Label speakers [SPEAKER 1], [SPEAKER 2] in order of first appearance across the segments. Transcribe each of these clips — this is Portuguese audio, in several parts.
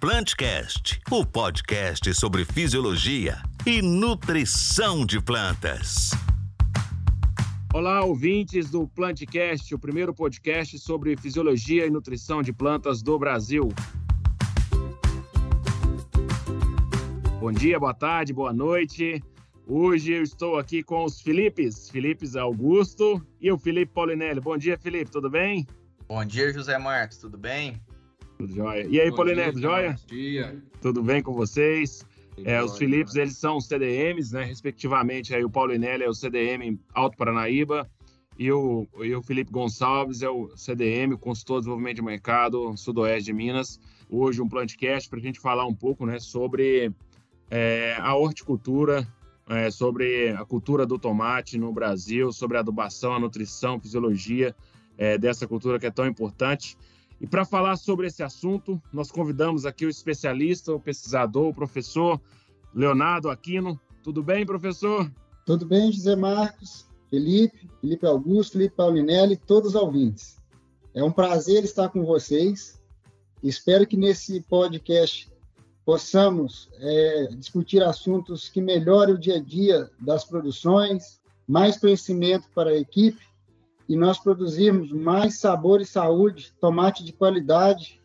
[SPEAKER 1] Plantcast, o podcast sobre fisiologia e nutrição de plantas.
[SPEAKER 2] Olá, ouvintes do Plantcast, o primeiro podcast sobre fisiologia e nutrição de plantas do Brasil. Bom dia, boa tarde, boa noite. Hoje eu estou aqui com os Filipes, Filipes Augusto e o Felipe Paulinelli. Bom dia, Felipe, tudo bem?
[SPEAKER 3] Bom dia, José Marcos, tudo bem?
[SPEAKER 2] Tudo jóia. E aí, Paulinelli, jóia?
[SPEAKER 4] Bom dia.
[SPEAKER 2] Tudo bem com vocês? É, os Filipes, eles são CDMs, né? Respectivamente, aí o Paulinelli é o CDM Alto Paranaíba e o, e o Felipe Gonçalves é o CDM, o Consultor de Desenvolvimento de Mercado Sudoeste de Minas. Hoje um plantcast para a gente falar um pouco, né, sobre é, a horticultura, é, sobre a cultura do tomate no Brasil, sobre a adubação, a nutrição, a fisiologia é, dessa cultura que é tão importante. E para falar sobre esse assunto, nós convidamos aqui o especialista, o pesquisador, o professor Leonardo Aquino. Tudo bem, professor?
[SPEAKER 5] Tudo bem, José Marcos, Felipe, Felipe Augusto, Felipe Paulinelli, todos os ouvintes. É um prazer estar com vocês. Espero que nesse podcast possamos é, discutir assuntos que melhorem o dia a dia das produções, mais conhecimento para a equipe e nós produzirmos mais sabor e saúde, tomate de qualidade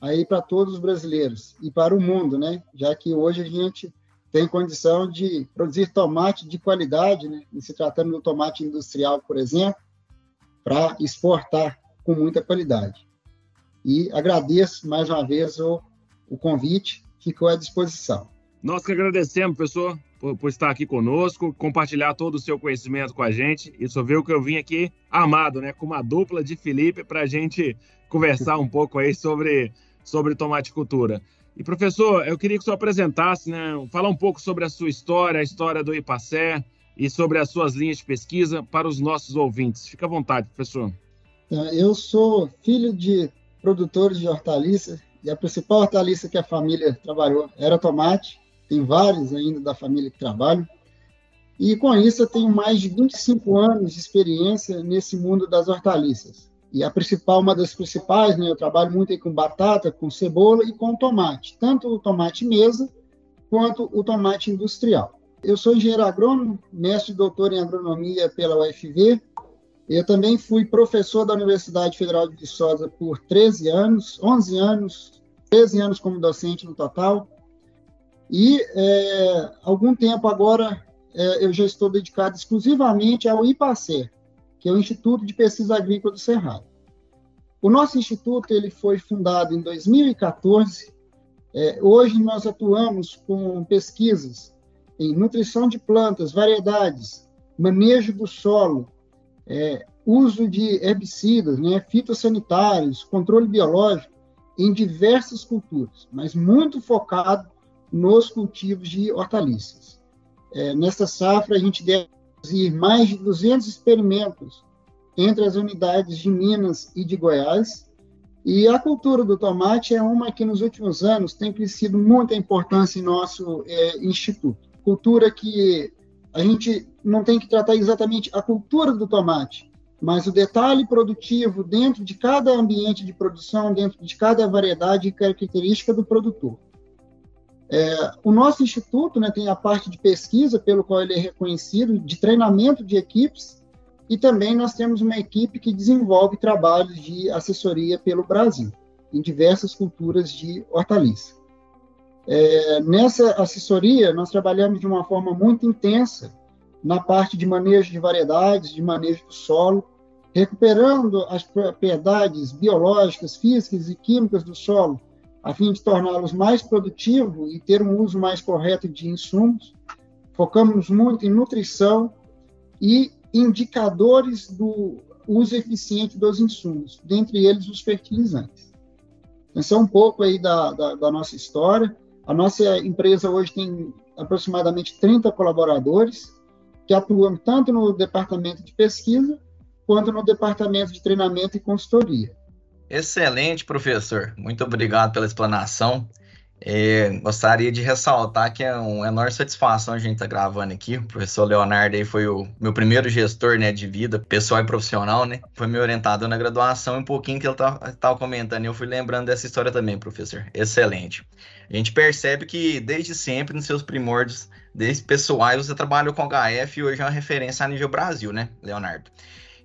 [SPEAKER 5] aí para todos os brasileiros e para o mundo, né? Já que hoje a gente tem condição de produzir tomate de qualidade, né? E se tratando do tomate industrial, por exemplo, para exportar com muita qualidade. E agradeço mais uma vez o, o convite, ficou à disposição.
[SPEAKER 2] Nós que agradecemos, professor por, por, estar aqui conosco, compartilhar todo o seu conhecimento com a gente. E só o que eu vim aqui amado, né? Com uma dupla de Felipe para a gente conversar um pouco aí sobre, sobre tomate cultura. E professor, eu queria que o senhor apresentasse, né? Falar um pouco sobre a sua história, a história do IPACÉ e sobre as suas linhas de pesquisa para os nossos ouvintes. Fica à vontade, professor.
[SPEAKER 5] É, eu sou filho de produtores de hortaliças e a principal hortaliça que a família trabalhou era tomate tem vários ainda da família que trabalham. E com isso eu tenho mais de 25 anos de experiência nesse mundo das hortaliças. E a principal, uma das principais, né, eu trabalho muito com batata, com cebola e com tomate, tanto o tomate mesa quanto o tomate industrial. Eu sou engenheiro agrônomo, mestre e doutor em agronomia pela UFV. Eu também fui professor da Universidade Federal de Viçosa por 13 anos, 11 anos, 13 anos como docente no total. E é, algum tempo agora é, eu já estou dedicado exclusivamente ao IPACER, que é o Instituto de Pesquisa Agrícola do Cerrado. O nosso instituto ele foi fundado em 2014. É, hoje nós atuamos com pesquisas em nutrição de plantas, variedades, manejo do solo, é, uso de herbicidas, né, fitossanitários, controle biológico em diversas culturas, mas muito focado nos cultivos de hortaliças. É, nesta safra, a gente deve produzir mais de 200 experimentos entre as unidades de Minas e de Goiás. E a cultura do tomate é uma que nos últimos anos tem crescido muita importância em nosso é, instituto. Cultura que a gente não tem que tratar exatamente a cultura do tomate, mas o detalhe produtivo dentro de cada ambiente de produção, dentro de cada variedade e característica do produtor. É, o nosso instituto né, tem a parte de pesquisa, pelo qual ele é reconhecido, de treinamento de equipes, e também nós temos uma equipe que desenvolve trabalhos de assessoria pelo Brasil, em diversas culturas de hortaliça. É, nessa assessoria, nós trabalhamos de uma forma muito intensa na parte de manejo de variedades, de manejo do solo, recuperando as propriedades biológicas, físicas e químicas do solo, a fim de torná-los mais produtivos e ter um uso mais correto de insumos. Focamos muito em nutrição e indicadores do uso eficiente dos insumos, dentre eles os fertilizantes. Então, é um pouco aí da, da, da nossa história. A nossa empresa hoje tem aproximadamente 30 colaboradores que atuam tanto no departamento de pesquisa quanto no departamento de treinamento e consultoria.
[SPEAKER 3] Excelente, professor. Muito obrigado pela explanação. É, gostaria de ressaltar que é uma enorme satisfação a gente estar tá gravando aqui. O professor Leonardo aí foi o meu primeiro gestor né, de vida, pessoal e profissional, né? Foi meu orientador na graduação, um pouquinho que ele estava comentando, e eu fui lembrando dessa história também, professor. Excelente. A gente percebe que desde sempre, nos seus primórdios, desde pessoais, você trabalhou com HF e hoje é uma referência a nível Brasil, né, Leonardo?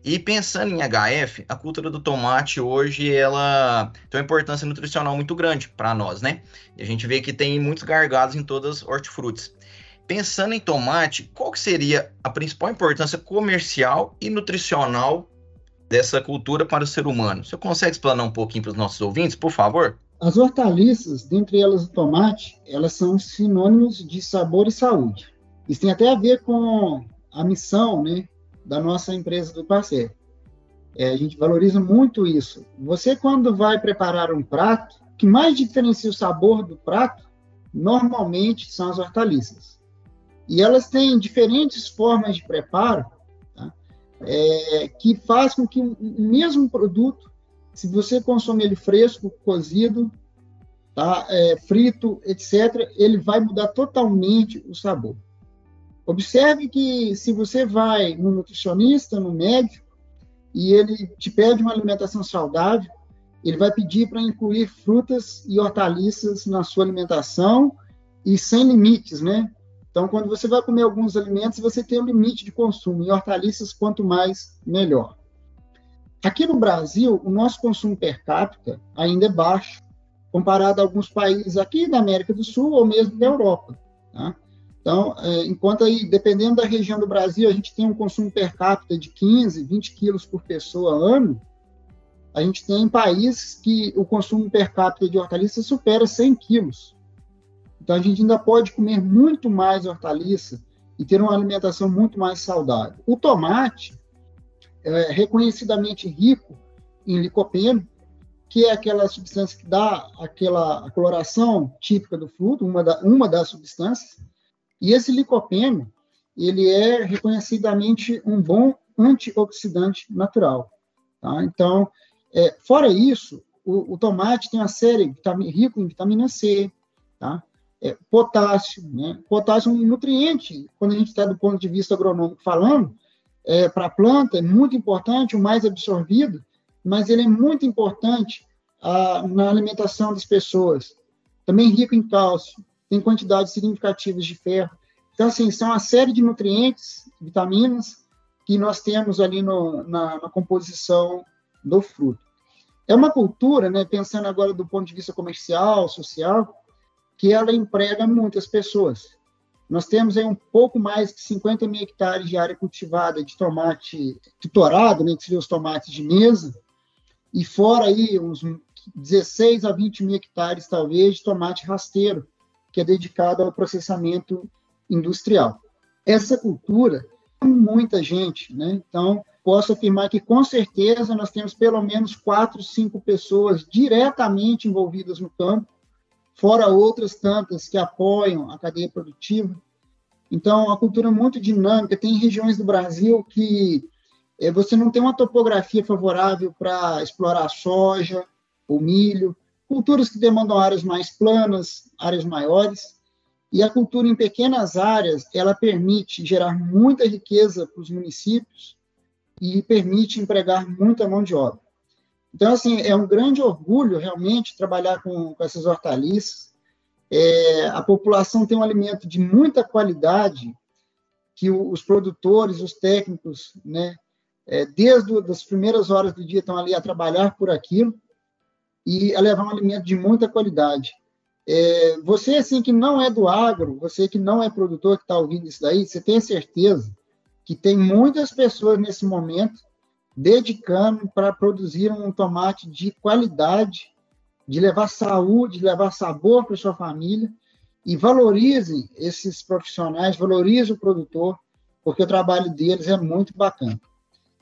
[SPEAKER 3] E pensando em HF, a cultura do tomate hoje ela tem uma importância nutricional muito grande para nós, né? E a gente vê que tem muitos gargados em todas as hortifrutis. Pensando em tomate, qual que seria a principal importância comercial e nutricional dessa cultura para o ser humano? Você consegue explanar um pouquinho para os nossos ouvintes, por favor?
[SPEAKER 5] As hortaliças, dentre elas o tomate, elas são sinônimos de sabor e saúde. Isso tem até a ver com a missão, né, da nossa empresa do parceiro. É, a gente valoriza muito isso. Você, quando vai preparar um prato, o que mais diferencia o sabor do prato, normalmente são as hortaliças. E elas têm diferentes formas de preparo, tá? é, que faz com que o mesmo produto, se você consome ele fresco, cozido, tá? É, frito, etc., ele vai mudar totalmente o sabor. Observe que se você vai no nutricionista, no médico, e ele te pede uma alimentação saudável, ele vai pedir para incluir frutas e hortaliças na sua alimentação e sem limites, né? Então, quando você vai comer alguns alimentos, você tem um limite de consumo. E hortaliças, quanto mais, melhor. Aqui no Brasil, o nosso consumo per capita ainda é baixo, comparado a alguns países aqui da América do Sul ou mesmo da Europa. Tá? Então, é, enquanto aí, dependendo da região do Brasil, a gente tem um consumo per capita de 15, 20 quilos por pessoa ano, a gente tem países que o consumo per capita de hortaliças supera 100 quilos. Então, a gente ainda pode comer muito mais hortaliça e ter uma alimentação muito mais saudável. O tomate é reconhecidamente rico em licopeno, que é aquela substância que dá aquela coloração típica do fruto, uma, da, uma das substâncias, e esse licopeno, ele é reconhecidamente um bom antioxidante natural. Tá? Então, é, fora isso, o, o, tomate tem uma série rico em vitamina C, tá? É, potássio, né? Potássio é um nutriente, quando a gente está do ponto de vista agronômico falando, é, para a planta é muito importante, o mais absorvido, mas ele é muito importante a, na alimentação das pessoas. Também rico em cálcio, tem quantidades significativas de ferro. Então, assim, são uma série de nutrientes, vitaminas, que nós temos ali no, na, na, composição do fruto. É uma cultura, né, pensando agora do ponto de vista comercial, social, que ela emprega muitas pessoas. Nós temos aí um pouco mais de 50 mil hectares de área cultivada de tomate tutorado, né, que seriam os tomates de mesa, e fora aí uns 16 a 20 mil hectares, talvez, de tomate rasteiro, que é dedicado ao processamento industrial. Essa cultura muita gente, né? Então, posso afirmar que com certeza nós temos pelo menos quatro, cinco pessoas diretamente envolvidas no campo, fora outras tantas que apoiam a cadeia produtiva. Então, a cultura é muito dinâmica. Tem regiões do Brasil que é, você não tem uma topografia favorável para explorar soja ou milho, culturas que demandam áreas mais planas, áreas maiores, e a cultura em pequenas áreas, ela permite gerar muita riqueza para os municípios e permite empregar muita mão de obra. Então, assim, é um grande orgulho realmente trabalhar com, com essas hortaliças. É, a população tem um alimento de muita qualidade que o, os produtores, os técnicos, né, é, desde as primeiras horas do dia estão ali a trabalhar por aquilo e a levar um alimento de muita qualidade. É, você, assim, que não é do agro, você que não é produtor, que está ouvindo isso daí, você tem certeza que tem muitas pessoas nesse momento dedicando para produzir um tomate de qualidade, de levar saúde, de levar sabor para sua família, e valorizem esses profissionais, valorizem o produtor, porque o trabalho deles é muito bacana.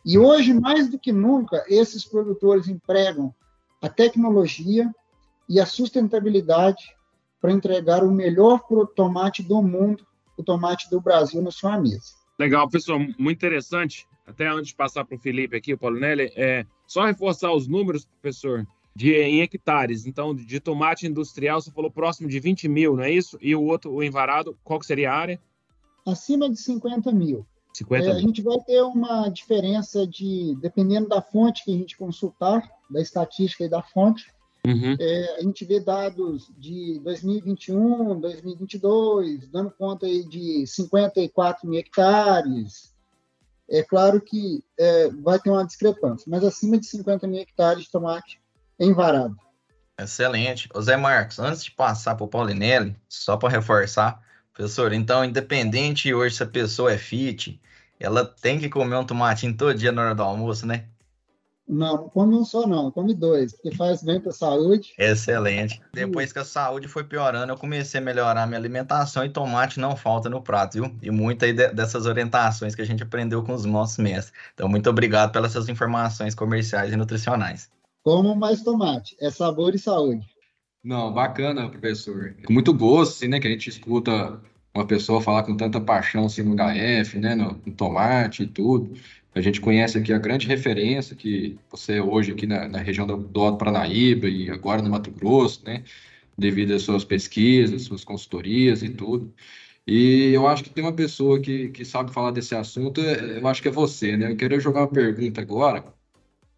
[SPEAKER 5] E hoje, mais do que nunca, esses produtores empregam a tecnologia e a sustentabilidade para entregar o melhor tomate do mundo, o tomate do Brasil, na sua mesa.
[SPEAKER 2] Legal, professor, muito interessante. Até antes de passar para o Felipe aqui, o Paulo Nelly, é só reforçar os números, professor, de, em hectares. Então, de tomate industrial, você falou próximo de 20 mil, não é isso? E o outro, o envarado, qual que seria a área?
[SPEAKER 5] Acima de 50 mil.
[SPEAKER 2] 50
[SPEAKER 5] é, A gente vai ter uma diferença de, dependendo da fonte que a gente consultar, da estatística e da fonte,
[SPEAKER 2] Uhum.
[SPEAKER 5] é, a gente vê dados de 2021, 2022, dando conta aí de 54 mil hectares. É claro que é, vai ter uma discrepância, mas acima de 50 mil hectares de tomate em varado.
[SPEAKER 3] Excelente. Ô Zé Marcos, antes de passar para o Paulinelli, só para reforçar, professor, então, independente hoje se a pessoa é fit, ela tem que comer um tomatinho todo dia na hora do almoço, né?
[SPEAKER 5] Não, não come um só não, come dois, porque faz bem para a saúde.
[SPEAKER 3] Excelente. Depois que a saúde foi piorando, eu comecei a melhorar a minha alimentação e tomate não falta no prato, viu? E muita de- dessas orientações que a gente aprendeu com os nossos mestres. Então, muito obrigado pelas suas informações comerciais e nutricionais.
[SPEAKER 5] Como mais tomate, é sabor e saúde.
[SPEAKER 4] Não, bacana, professor. Com muito gosto, assim, né, que a gente escuta uma pessoa falar com tanta paixão assim, no HF, né, no, no tomate e tudo. A gente conhece aqui a grande referência que você é hoje aqui na, na região do, do Alto Paranaíba e agora no Mato Grosso, né, devido às suas pesquisas, suas consultorias e tudo. E eu acho que tem uma pessoa que, que sabe falar desse assunto, é- eu acho que é você, né? Eu queria jogar uma pergunta agora,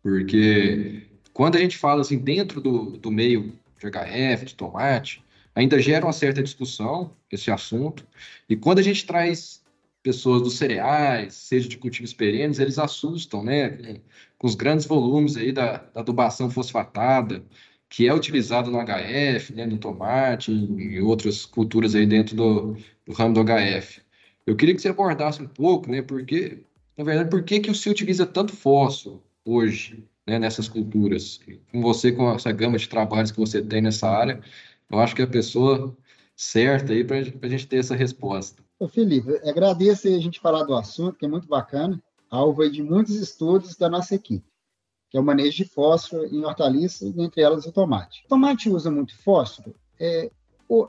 [SPEAKER 4] porque quando a gente fala assim dentro do, do meio de HF, de tomate, ainda gera uma certa discussão esse assunto. E quando a gente traz pessoas dos cereais, seja de cultivos perenes, eles assustam, né? Com, os grandes volumes aí da, da adubação fosfatada, que é utilizado no HF, né, no tomate e outras culturas aí dentro do, do ramo do HF. Eu queria que você abordasse um pouco, né? Porque, na verdade, por que que se utiliza tanto fósforo hoje? Né, nessas culturas. Com você, com essa gama de trabalhos que você tem nessa área, eu acho que é a pessoa certa aí para a gente ter essa resposta.
[SPEAKER 5] Ô, Felipe, agradeço a gente falar do assunto, que é muito bacana, alvo de muitos estudos da nossa equipe, que é o manejo de fósforo em hortaliças, entre elas o tomate. O tomate usa muito fósforo, é,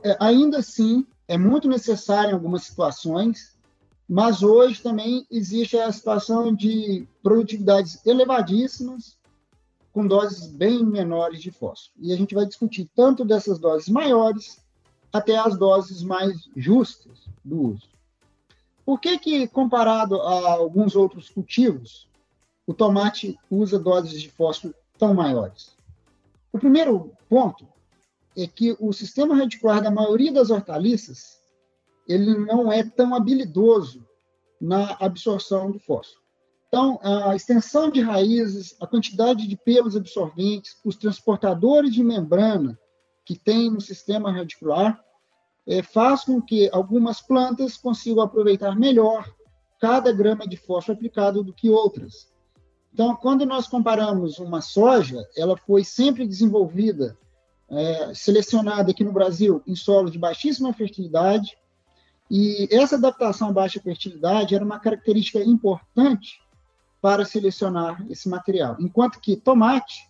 [SPEAKER 5] é, ainda assim é muito necessário em algumas situações, mas hoje também existe a situação de produtividades elevadíssimas com doses bem menores de fósforo. E a gente vai discutir tanto dessas doses maiores até as doses mais justas do uso. Por que que, comparado a alguns outros cultivos, o tomate usa doses de fósforo tão maiores? O primeiro ponto é que o sistema radicular da maioria das hortaliças ele não é tão habilidoso na absorção do fósforo. Então, a extensão de raízes, a quantidade de pelos absorventes, os transportadores de membrana que tem no sistema radicular, é, faz com que algumas plantas consigam aproveitar melhor cada grama de fósforo aplicado do que outras. Então, quando nós comparamos uma soja, ela foi sempre desenvolvida, é, selecionada aqui no Brasil em solo de baixíssima fertilidade, e essa adaptação à baixa fertilidade era uma característica importante para selecionar esse material. Enquanto que tomate,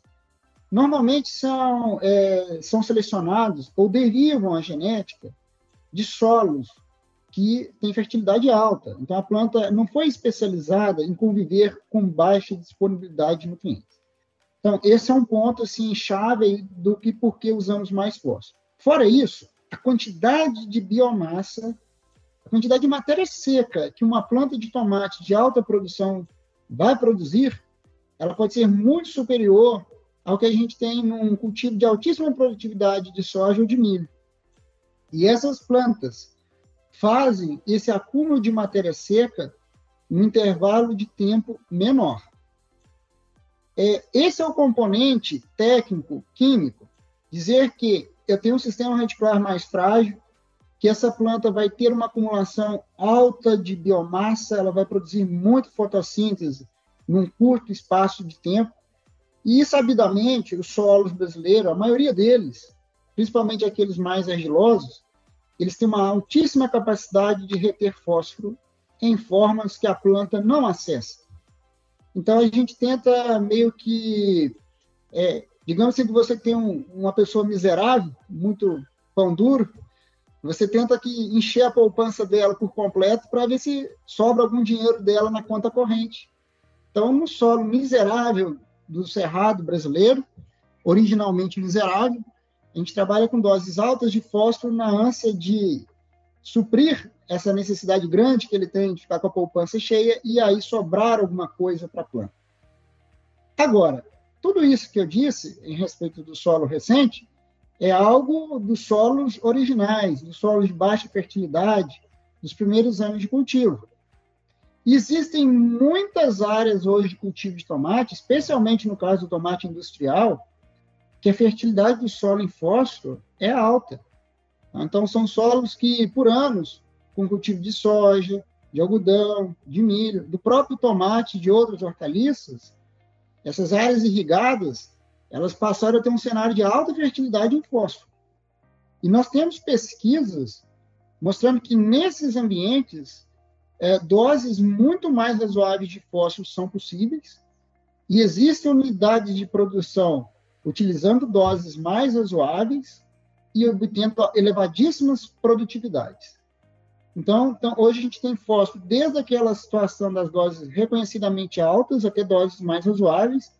[SPEAKER 5] normalmente são, é, são selecionados ou derivam a genética de solos que têm fertilidade alta. Então, a planta não foi especializada em conviver com baixa disponibilidade de nutrientes. Então, esse é um ponto assim, chave do que por que usamos mais fósforo. Fora isso, a quantidade de biomassa, a quantidade de matéria seca que uma planta de tomate de alta produção vai produzir, ela pode ser muito superior ao que a gente tem num cultivo de altíssima produtividade de soja ou de milho. E essas plantas fazem esse acúmulo de matéria seca num intervalo de tempo menor. É, esse é o componente técnico, químico, dizer que eu tenho um sistema radicular mais frágil, que essa planta vai ter uma acumulação alta de biomassa, ela vai produzir muito fotossíntese num curto espaço de tempo. E, sabidamente, os solos brasileiros, a maioria deles, principalmente aqueles mais argilosos, eles têm uma altíssima capacidade de reter fósforo em formas que a planta não acessa. Então, a gente tenta meio que, é, digamos assim, que você tem um, uma pessoa miserável, muito pão duro, você tenta que encher a poupança dela por completo para ver se sobra algum dinheiro dela na conta corrente. Então, no solo miserável do cerrado brasileiro, originalmente miserável. A gente trabalha com doses altas de fósforo na ânsia de suprir essa necessidade grande que ele tem de ficar com a poupança cheia e aí sobrar alguma coisa para a planta. Agora, tudo isso que eu disse em respeito do solo recente é algo dos solos originais, dos solos de baixa fertilidade, dos primeiros anos de cultivo. Existem muitas áreas hoje de cultivo de tomate, especialmente no caso do tomate industrial, que a fertilidade do solo em fósforo é alta. Então, são solos que, por anos, com cultivo de soja, de algodão, de milho, do próprio tomate, de outras hortaliças, essas áreas irrigadas, elas passaram a ter um cenário de alta fertilidade em fósforo. E nós temos pesquisas mostrando que nesses ambientes é, doses muito mais razoáveis de fósforo são possíveis e existem unidades de produção utilizando doses mais razoáveis e obtendo elevadíssimas produtividades. Então, então, hoje a gente tem fósforo desde aquela situação das doses reconhecidamente altas até doses mais razoáveis,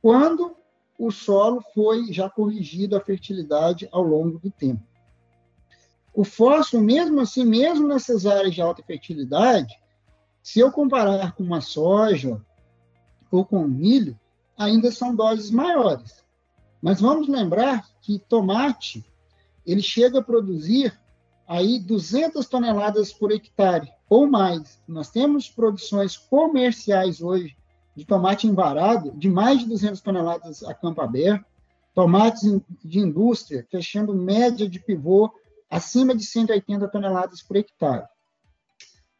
[SPEAKER 5] quando o solo foi já corrigido a fertilidade ao longo do tempo. O fósforo, mesmo assim, mesmo nessas áreas de alta fertilidade, se eu comparar com uma soja ou com milho, ainda são doses maiores. Mas vamos lembrar que tomate, ele chega a produzir aí 200 toneladas por hectare ou mais. Nós temos produções comerciais hoje de tomate embarado de mais de 200 toneladas a campo aberto, tomates de indústria fechando média de pivô acima de 180 toneladas por hectare.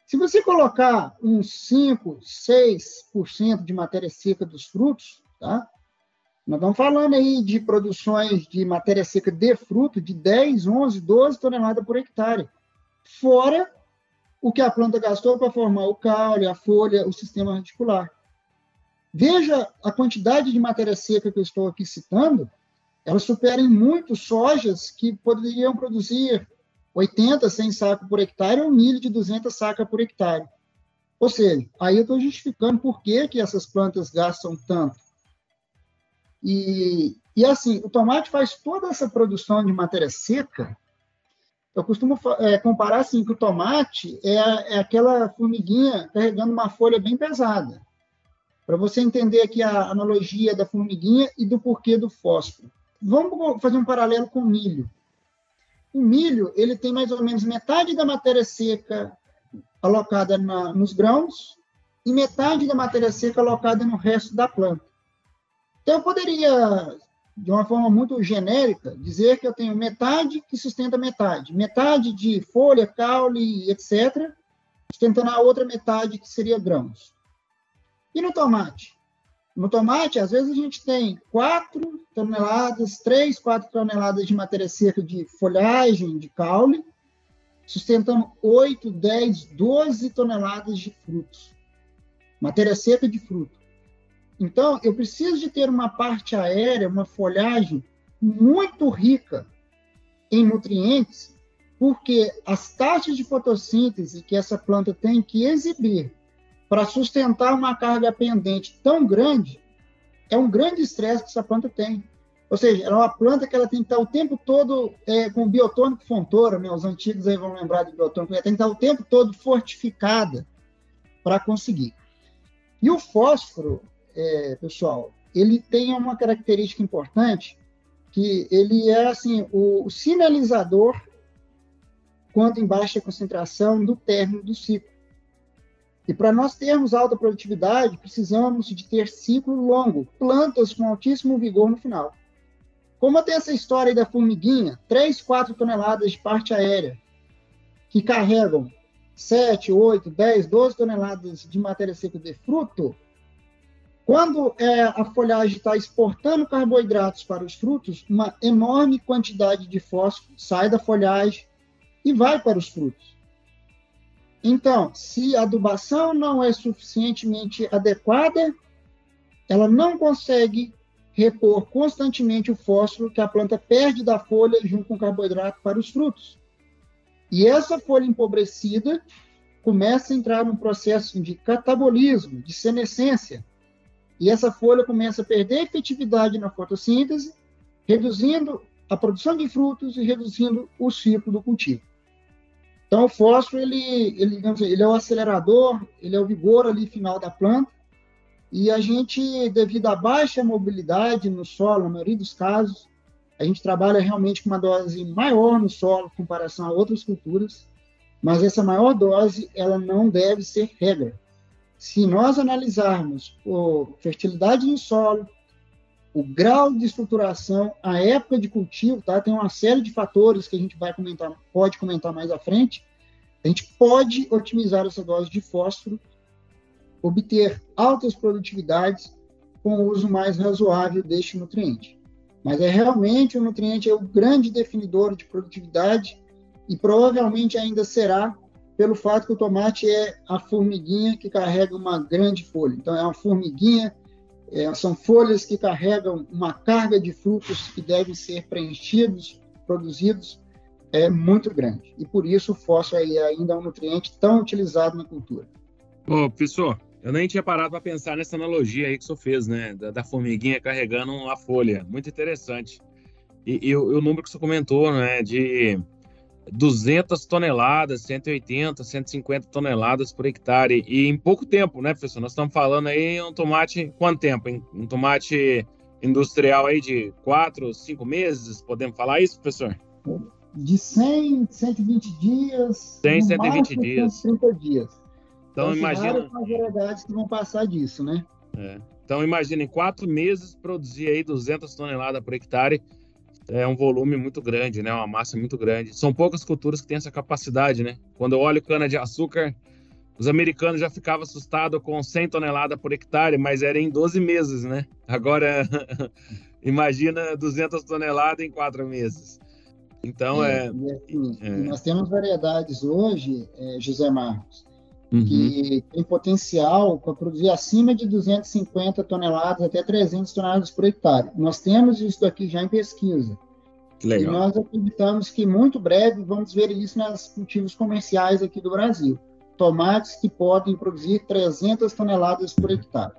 [SPEAKER 5] Se você colocar uns 5, 6% de matéria seca dos frutos, tá? Nós estamos falando aí de produções de matéria seca de fruto de 10, 11, 12 toneladas por hectare. Fora o que a planta gastou para formar o caule, a folha, o sistema radicular. Veja a quantidade de matéria seca que eu estou aqui citando, elas superam muito sojas que poderiam produzir 80, 100 sacos por hectare ou milho de 200 sacas por hectare. Ou seja, aí eu estou justificando por que, que essas plantas gastam tanto. E, e assim, o tomate faz toda essa produção de matéria seca. Eu costumo é, comparar assim que o tomate é, é aquela formiguinha carregando uma folha bem pesada. Para você entender aqui a analogia da formiguinha e do porquê do fósforo. Vamos fazer um paralelo com o milho. O milho ele tem mais ou menos metade da matéria seca alocada na, nos grãos e metade da matéria seca alocada no resto da planta. Então, eu poderia, de uma forma muito genérica, dizer que eu tenho metade que sustenta metade, metade de folha, caule, etc., sustentando a outra metade que seria grãos. E no tomate? No tomate, às vezes a gente tem 4 toneladas, 3, 4 toneladas de matéria seca de folhagem, de caule, sustentando 8, 10, 12 toneladas de frutos. Matéria seca de fruto. Então, eu preciso de ter uma parte aérea, uma folhagem muito rica em nutrientes, porque as taxas de fotossíntese que essa planta tem que exibir para sustentar uma carga pendente tão grande, é um grande estresse que essa planta tem. Ou seja, é uma planta que ela tem que estar o tempo todo é, com biotônico fontora, né? os antigos aí vão lembrar de biotônico, ela tem que estar o tempo todo fortificada para conseguir. E o fósforo, é, pessoal, ele tem uma característica importante, que ele é assim o, o sinalizador quando em baixa concentração do término do ciclo. E para nós termos alta produtividade, precisamos de ter ciclo longo, plantas com altíssimo vigor no final. Como tem essa história da formiguinha, 3, 4 toneladas de parte aérea, que carregam 7, 8, 10, 12 toneladas de matéria seca de fruto, quando é, a folhagem está exportando carboidratos para os frutos, uma enorme quantidade de fósforo sai da folhagem e vai para os frutos. Então, se a adubação não é suficientemente adequada, ela não consegue repor constantemente o fósforo que a planta perde da folha junto com o carboidrato para os frutos. E essa folha empobrecida começa a entrar num processo de catabolismo, de senescência. E essa folha começa a perder efetividade na fotossíntese reduzindo a produção de frutos e reduzindo o ciclo do cultivo. Então, o fósforo, ele, ele, digamos, ele é o acelerador, ele é o vigor ali final da planta, e a gente, devido à baixa mobilidade no solo, na maioria dos casos, a gente trabalha realmente com uma dose maior no solo em comparação a outras culturas, mas essa maior dose, ela não deve ser regra. Se nós analisarmos a fertilidade no solo, o grau de estruturação, a época de cultivo, tá? Tem uma série de fatores que a gente vai comentar, pode comentar mais à frente. A gente pode otimizar essa dose de fósforo, obter altas produtividades com o uso mais razoável deste nutriente. Mas é realmente o nutriente é o grande definidor de produtividade e provavelmente ainda será pelo fato que o tomate é a formiguinha que carrega uma grande folha. Então é uma formiguinha é, são folhas que carregam uma carga de frutos que devem ser preenchidos, produzidos, é muito grande. E por isso o fósforo é ainda um nutriente tão utilizado na cultura.
[SPEAKER 2] Ô, professor, eu nem tinha parado para pensar nessa analogia aí que o senhor fez, né? Da, da formiguinha carregando a folha. Muito interessante. E, e, o, o número que senhor comentou, né? De 200 toneladas, 180, 150 toneladas por hectare. E em pouco tempo, né, professor? Nós estamos falando aí um tomate, quanto tempo? Um tomate industrial aí de 4, 5 meses? Podemos falar isso, professor?
[SPEAKER 5] De 100, 120 dias.
[SPEAKER 2] 100, 120 dias.
[SPEAKER 5] 130 dias.
[SPEAKER 2] Então, imagina.
[SPEAKER 5] as variedades que vão passar disso, né?
[SPEAKER 2] É. Então, imagina, em quatro meses produzir aí 200 toneladas por hectare é um volume muito grande, né? Uma massa muito grande. São poucas culturas que têm essa capacidade, né? Quando eu olho cana de açúcar, os americanos já ficavam assustados com 100 toneladas por hectare, mas era em 12 meses, né? Agora, imagina 200 toneladas em quatro meses. Então, é... é...
[SPEAKER 5] E, assim, é... Nós temos variedades hoje, é, José Marcos, uhum. que tem potencial para produzir acima de 250 toneladas até 300 toneladas por hectare. Nós temos isso aqui já em pesquisa. Legal. E nós acreditamos que muito breve vamos ver isso nos cultivos comerciais aqui do Brasil. Tomates que podem produzir 300 toneladas por hectare.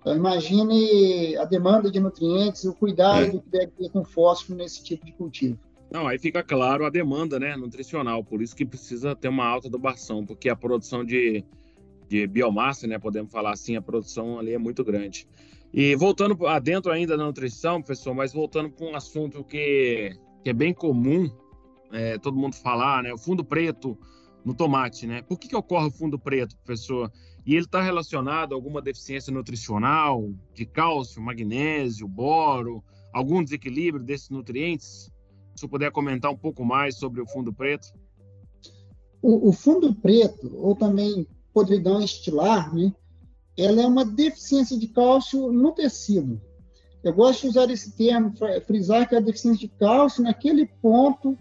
[SPEAKER 5] Então, imagine a demanda de nutrientes, o cuidado é. que deve ter com fósforo nesse tipo de cultivo.
[SPEAKER 2] Não, aí fica claro a demanda né, nutricional, por isso que precisa ter uma alta adubação, porque a produção de, de biomassa, né, podemos falar assim, a produção ali é muito grande. E voltando adentro ainda da nutrição, professor, mas voltando para um assunto que, que é bem comum é, todo mundo falar, né, o fundo preto no tomate, né? Por que, que ocorre o fundo preto, professor? E ele está relacionado a alguma deficiência nutricional, de cálcio, magnésio, boro, algum desequilíbrio desses nutrientes? Se puder comentar um pouco mais sobre o fundo preto.
[SPEAKER 5] O, o fundo preto, ou também podridão estilar, né, ela é uma deficiência de cálcio no tecido. Eu gosto de usar esse termo, frisar que é a deficiência de cálcio naquele ponto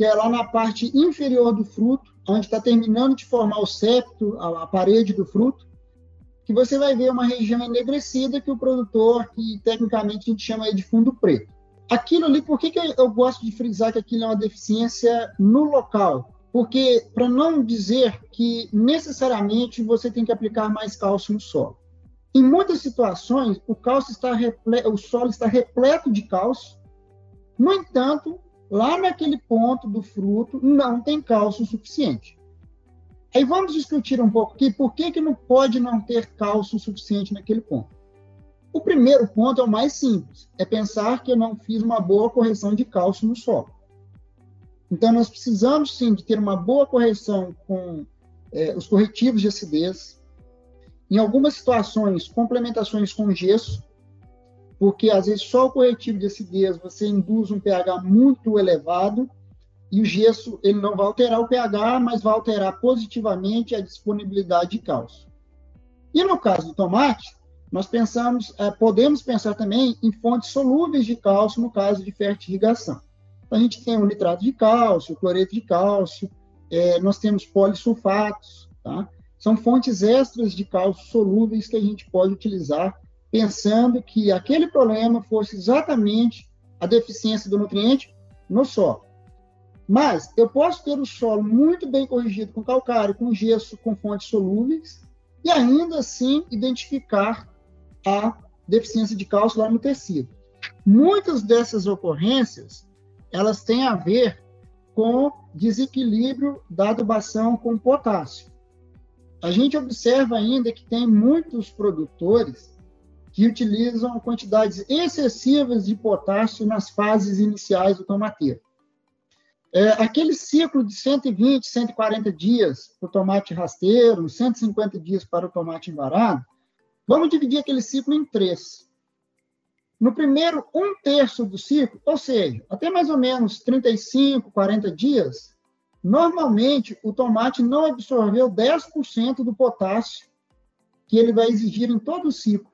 [SPEAKER 5] que é lá na parte inferior do fruto, onde está terminando de formar o septo, a, a, parede do fruto, que você vai ver uma região enegrecida que o produtor, que tecnicamente a gente chama de fundo preto. Aquilo ali, por que, que eu gosto de frisar que aquilo é uma deficiência no local? Porque, para não dizer que necessariamente você tem que aplicar mais cálcio no solo. Em muitas situações, o, cálcio está o solo está repleto de cálcio, no entanto, lá naquele ponto do fruto não tem cálcio suficiente. Aí vamos discutir um pouco aqui por que, que não pode não ter cálcio suficiente naquele ponto. O primeiro ponto é o mais simples, é pensar que eu não fiz uma boa correção de cálcio no solo. Então, nós precisamos, sim, de ter uma boa correção com é, os corretivos de acidez. Em algumas situações, complementações com gesso, porque às vezes só o corretivo de acidez você induz um pH muito elevado e o gesso ele não vai alterar o pH, mas vai alterar positivamente a disponibilidade de cálcio. E no caso do tomate, nós pensamos, é, podemos pensar também em fontes solúveis de cálcio no caso de fertirrigação. Então, a gente tem o nitrato de cálcio, o cloreto de cálcio, é, nós temos polissulfatos, tá? São fontes extras de cálcio solúveis que a gente pode utilizar pensando que aquele problema fosse exatamente a deficiência do nutriente no solo. Mas eu posso ter o solo muito bem corrigido com calcário, com gesso, com fontes solúveis, e ainda assim identificar a deficiência de cálcio lá no tecido. Muitas dessas ocorrências, elas têm a ver com desequilíbrio da adubação com potássio. A gente observa ainda que tem muitos produtores que utilizam quantidades excessivas de potássio nas fases iniciais do tomateiro. É, aquele ciclo de 120, 140 dias para o tomate rasteiro, 150 dias para o tomate embarado, vamos dividir aquele ciclo em três. No primeiro um terço do ciclo, ou seja, até mais ou menos 35, 40 dias, normalmente o tomate não absorveu 10% do potássio que ele vai exigir em todo o ciclo.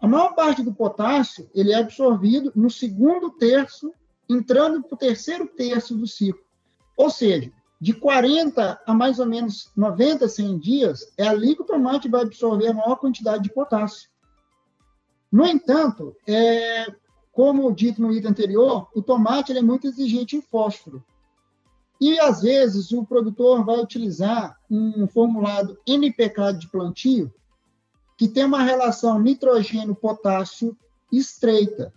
[SPEAKER 5] A maior parte do potássio ele é absorvido no segundo terço, entrando para o terceiro terço do ciclo. Ou seja, de 40 a mais ou menos 90, 100 dias, é ali que o tomate vai absorver a maior quantidade de potássio. No entanto, é, como dito no item anterior, o tomate é muito exigente em fósforo. E, às vezes, o produtor vai utilizar um formulado NPK de plantio, que tem uma relação nitrogênio-potássio estreita.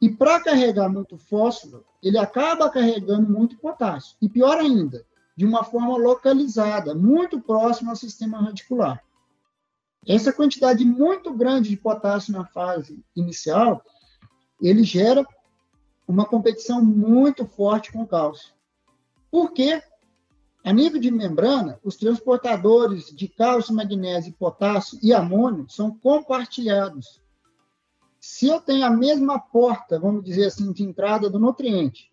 [SPEAKER 5] E para carregar muito fósforo, ele acaba carregando muito potássio. E pior ainda, de uma forma localizada, muito próximo ao sistema radicular. Essa quantidade muito grande de potássio na fase inicial, ele gera uma competição muito forte com o cálcio. Por quê? A nível de membrana, os transportadores de cálcio, magnésio, potássio e amônio são compartilhados. Se eu tenho a mesma porta, vamos dizer assim, de entrada do nutriente,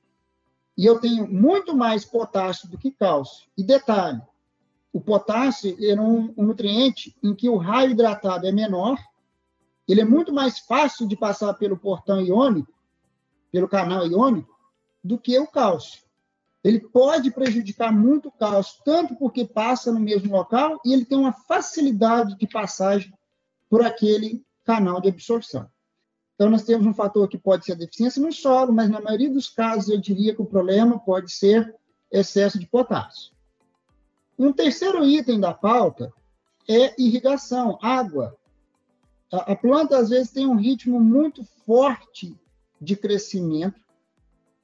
[SPEAKER 5] e eu tenho muito mais potássio do que cálcio, e detalhe, o potássio é um, um nutriente em que o raio hidratado é menor, ele é muito mais fácil de passar pelo portão iônico, pelo canal iônico, do que o cálcio ele pode prejudicar muito o cálcio, tanto porque passa no mesmo local e ele tem uma facilidade de passagem por aquele canal de absorção. Então, nós temos um fator que pode ser a deficiência no solo, mas na maioria dos casos eu diria que o problema pode ser excesso de potássio. Um terceiro item da pauta é irrigação, água. A planta, às vezes, tem um ritmo muito forte de crescimento,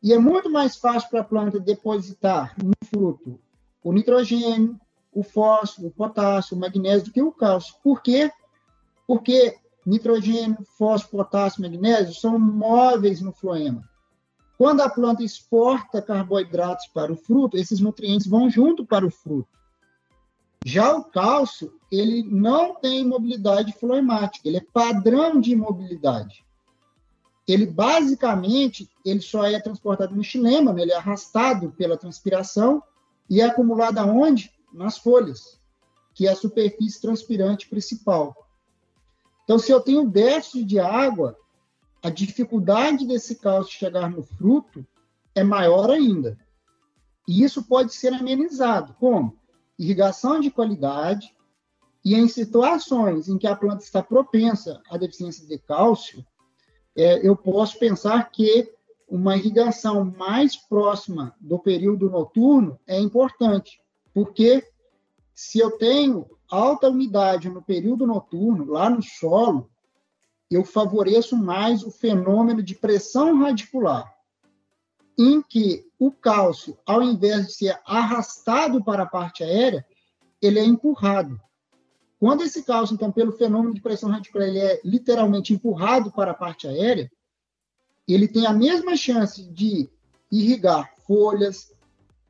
[SPEAKER 5] e é muito mais fácil para a planta depositar no fruto o nitrogênio, o fósforo, o potássio, o magnésio do que o cálcio. Por quê? Porque nitrogênio, fósforo, potássio, magnésio são móveis no floema. Quando a planta exporta carboidratos para o fruto, esses nutrientes vão junto para o fruto. Já o cálcio, ele não tem mobilidade floemática, ele é padrão de mobilidade ele basicamente ele só é transportado no xilema, né? ele é arrastado pela transpiração e é acumulado aonde? Nas folhas, que é a superfície transpirante principal. Então, se eu tenho déficit de água, a dificuldade desse cálcio chegar no fruto é maior ainda. E isso pode ser amenizado. Como? Irrigação de qualidade e em situações em que a planta está propensa à deficiência de cálcio, é, eu posso pensar que uma irrigação mais próxima do período noturno é importante, porque se eu tenho alta umidade no período noturno, lá no solo, eu favoreço mais o fenômeno de pressão radicular, em que o cálcio, ao invés de ser arrastado para a parte aérea, ele é empurrado. Quando esse cálcio, então, pelo fenômeno de pressão radicular, ele é literalmente empurrado para a parte aérea, ele tem a mesma chance de irrigar folhas,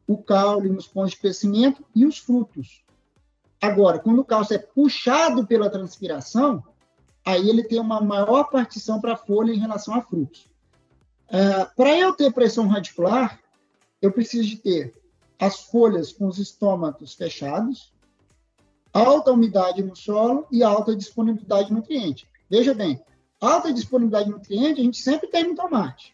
[SPEAKER 5] o caule nos pontos de crescimento e os frutos. Agora, quando o cálcio é puxado pela transpiração, aí ele tem uma maior partição para a folha em relação a frutos. É, para eu ter pressão radicular, eu preciso de ter as folhas com os estômatos fechados, alta umidade no solo e alta disponibilidade de nutriente. Veja bem, alta disponibilidade de nutriente a gente sempre tem no tomate.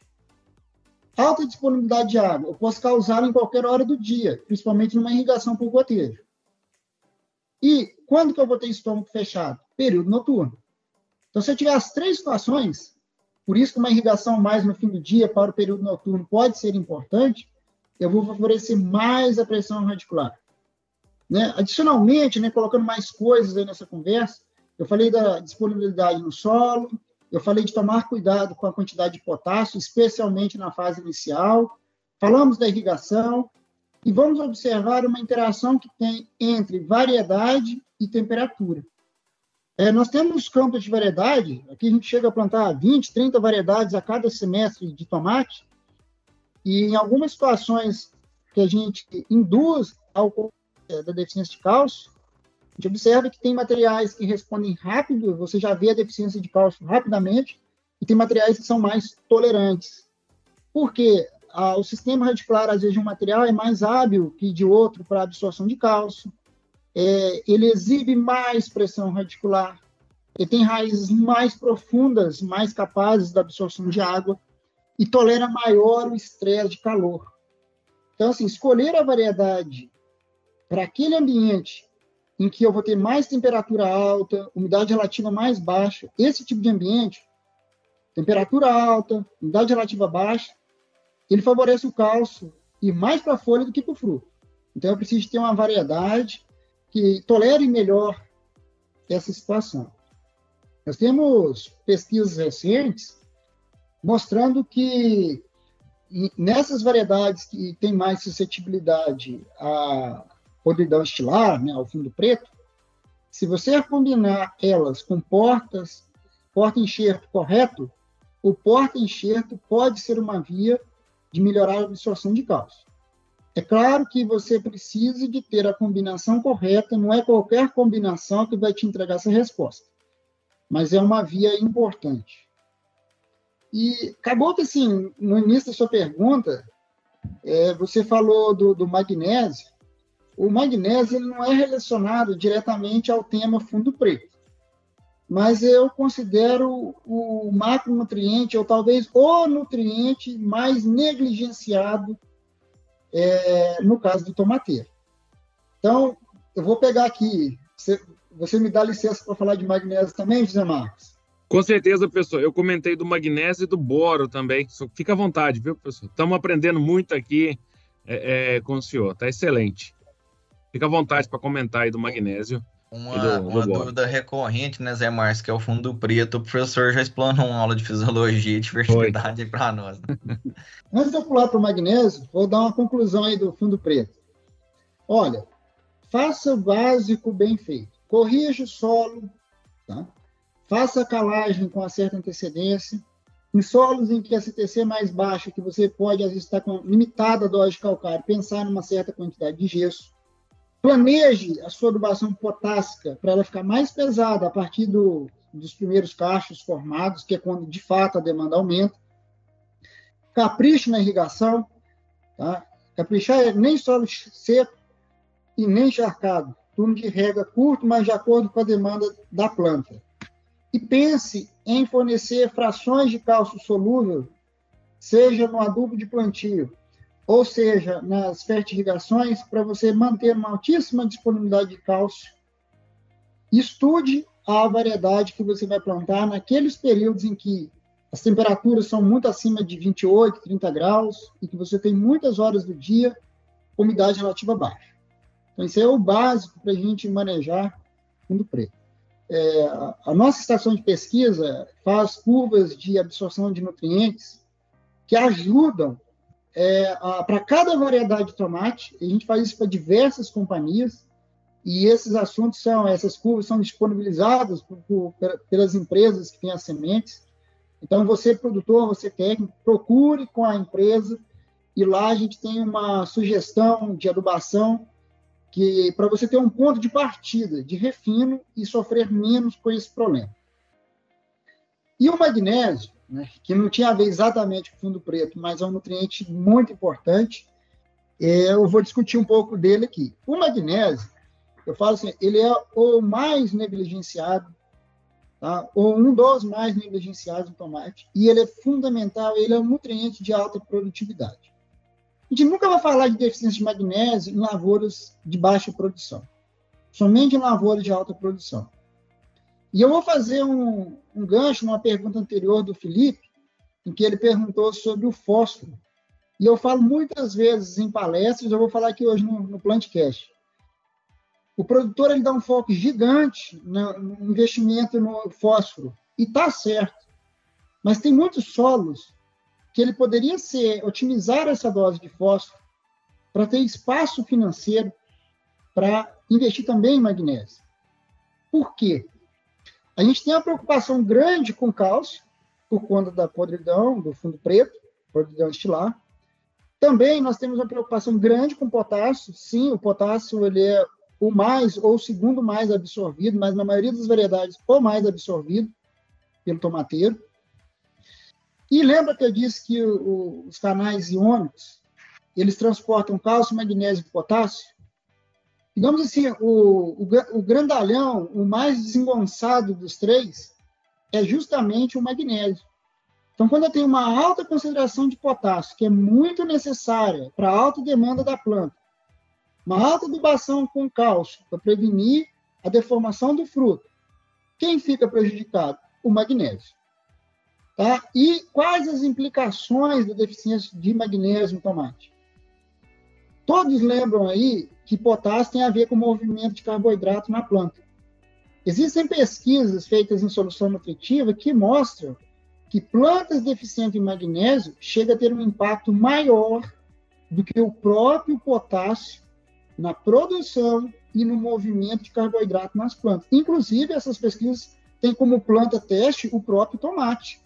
[SPEAKER 5] Alta disponibilidade de água, eu posso causá-la em qualquer hora do dia, principalmente numa irrigação por gotejo. E quando que eu vou ter estômago fechado? Período noturno. Então, se eu tiver as três situações, por isso que uma irrigação mais no fim do dia para o período noturno pode ser importante, eu vou favorecer mais a pressão radicular. Né? Adicionalmente, né, colocando mais coisas aí nessa conversa, eu falei da disponibilidade no solo, eu falei de tomar cuidado com a quantidade de potássio, especialmente na fase inicial. Falamos da irrigação e vamos observar uma interação que tem entre variedade e temperatura. É, nós temos campos de variedade, aqui a gente chega a plantar 20, 30 variedades a cada semestre de tomate, e em algumas situações que a gente induz ao da deficiência de cálcio, a gente observa que tem materiais que respondem rápido, você já vê a deficiência de cálcio rapidamente, e tem materiais que são mais tolerantes. Por quê? Ah, o sistema radicular, às vezes, de um material é mais hábil que de outro para absorção de cálcio é, ele exibe mais pressão radicular, ele tem raízes mais profundas, mais capazes da absorção de água e tolera maior o estresse de calor. Então, assim, escolher a variedade para aquele ambiente em que eu vou ter mais temperatura alta, umidade relativa mais baixa, esse tipo de ambiente, temperatura alta, umidade relativa baixa, ele favorece o cálcio e mais para a folha do que para o fruto. Então, eu preciso ter uma variedade que tolere melhor essa situação. Nós temos pesquisas recentes mostrando que nessas variedades que têm mais suscetibilidade à podridão estilar, né, ao fundo preto, se você combinar elas com portas, porta-enxerto correto, o porta-enxerto pode ser uma via de melhorar a absorção de cálcio. É claro que você precisa de ter a combinação correta, não é qualquer combinação que vai te entregar essa resposta, mas é uma via importante. E acabou que, assim, no início da sua pergunta, é, você falou do, do, magnésio. O magnésio não é relacionado diretamente ao tema fundo preto, mas eu considero o macronutriente, ou talvez o nutriente mais negligenciado é, no caso do tomateiro. Então, eu vou pegar aqui. Você, você me dá licença para falar de magnésio também, José Marcos?
[SPEAKER 2] Com certeza, professor. Eu comentei do magnésio e do boro também. Fica à vontade, viu, professor? Estamos aprendendo muito aqui é, é, com o senhor. Está excelente. Fica à vontade para comentar aí do magnésio.
[SPEAKER 3] Uma, do, uma dúvida recorrente, né, Zé Márcio, que é o fundo preto. O professor já explanou uma aula de fisiologia e diversidade para nós. Né?
[SPEAKER 5] Antes de eu pular para o magnésio, vou dar uma conclusão aí do fundo preto. Olha, faça o básico bem feito. Corrija o solo, tá? faça a calagem com uma certa antecedência. Em solos em que a CTC é mais baixa, que você pode, às vezes, estar com limitada dose de calcário, pensar numa certa quantidade de gesso Planeje a sua adubação potássica para ela ficar mais pesada a partir do, dos primeiros cachos formados, que é quando de fato a demanda aumenta. Capriche na irrigação, tá? Caprichar é nem solo seco e nem encharcado. Turno de rega curto, mas de acordo com a demanda da planta. E pense em fornecer frações de cálcio solúvel, seja no adubo de plantio, ou seja, nas fertirrigações, para você manter uma altíssima disponibilidade de cálcio. Estude a variedade que você vai plantar naqueles períodos em que as temperaturas são muito acima de 28, 30 graus e que você tem muitas horas do dia umidade relativa baixa. Então, isso é o básico para a gente manejar fundo preto. É, a nossa estação de pesquisa faz curvas de absorção de nutrientes que ajudam é, para cada variedade de tomate, a gente faz isso para diversas companhias, e esses assuntos são, essas curvas são disponibilizadas por, por, pelas empresas que têm as sementes. Então, você, produtor, você técnico, procure com a empresa, e lá a gente tem uma sugestão de adubação que para você ter um ponto de partida, de refino e sofrer menos com esse problema. E o magnésio, né, que não tinha a ver exatamente com fundo preto, mas é um nutriente muito importante. É, eu vou discutir um pouco dele aqui. O magnésio, eu falo assim, ele é o mais negligenciado, tá? ou um dos mais negligenciados no tomate, e ele é fundamental, ele é um nutriente de alta produtividade. A gente nunca vai falar de deficiência de magnésio em lavouras de baixa produção, somente em lavouras de alta produção. E eu vou fazer um, um gancho numa pergunta anterior do Felipe, em que ele perguntou sobre o fósforo. E eu falo muitas vezes em palestras, eu vou falar aqui hoje no, no Plantcast. O produtor ele dá um foco gigante no, investimento no fósforo. E está certo. Mas tem muitos solos que ele poderia ser otimizar essa dose de fósforo para ter espaço financeiro para investir também em magnésio. Por quê? A gente tem uma preocupação grande com cálcio, por conta da podridão, do fundo preto, podridão estilar. Também nós temos uma preocupação grande com potássio. Sim, o potássio ele é o mais ou o segundo mais absorvido, mas na maioria das variedades o mais absorvido pelo tomateiro. E lembra que eu disse que o, os canais iônicos eles transportam cálcio, magnésio e potássio? Digamos assim, o, o, o grandalhão, o mais desengonçado dos três, é justamente o magnésio. Então, quando eu tenho uma alta concentração de potássio, que é muito necessária para a alta demanda da planta, uma alta adubação com cálcio para prevenir a deformação do fruto, quem fica prejudicado? O magnésio. Tá? E quais as implicações da deficiência de magnésio no tomate? Todos lembram aí que potássio tem a ver com o movimento de carboidrato na planta. Existem pesquisas feitas em solução nutritiva que mostram que plantas deficientes em magnésio chegam a ter um impacto maior do que o próprio potássio na produção e no movimento de carboidrato nas plantas. Inclusive, essas pesquisas têm como planta teste o próprio tomate,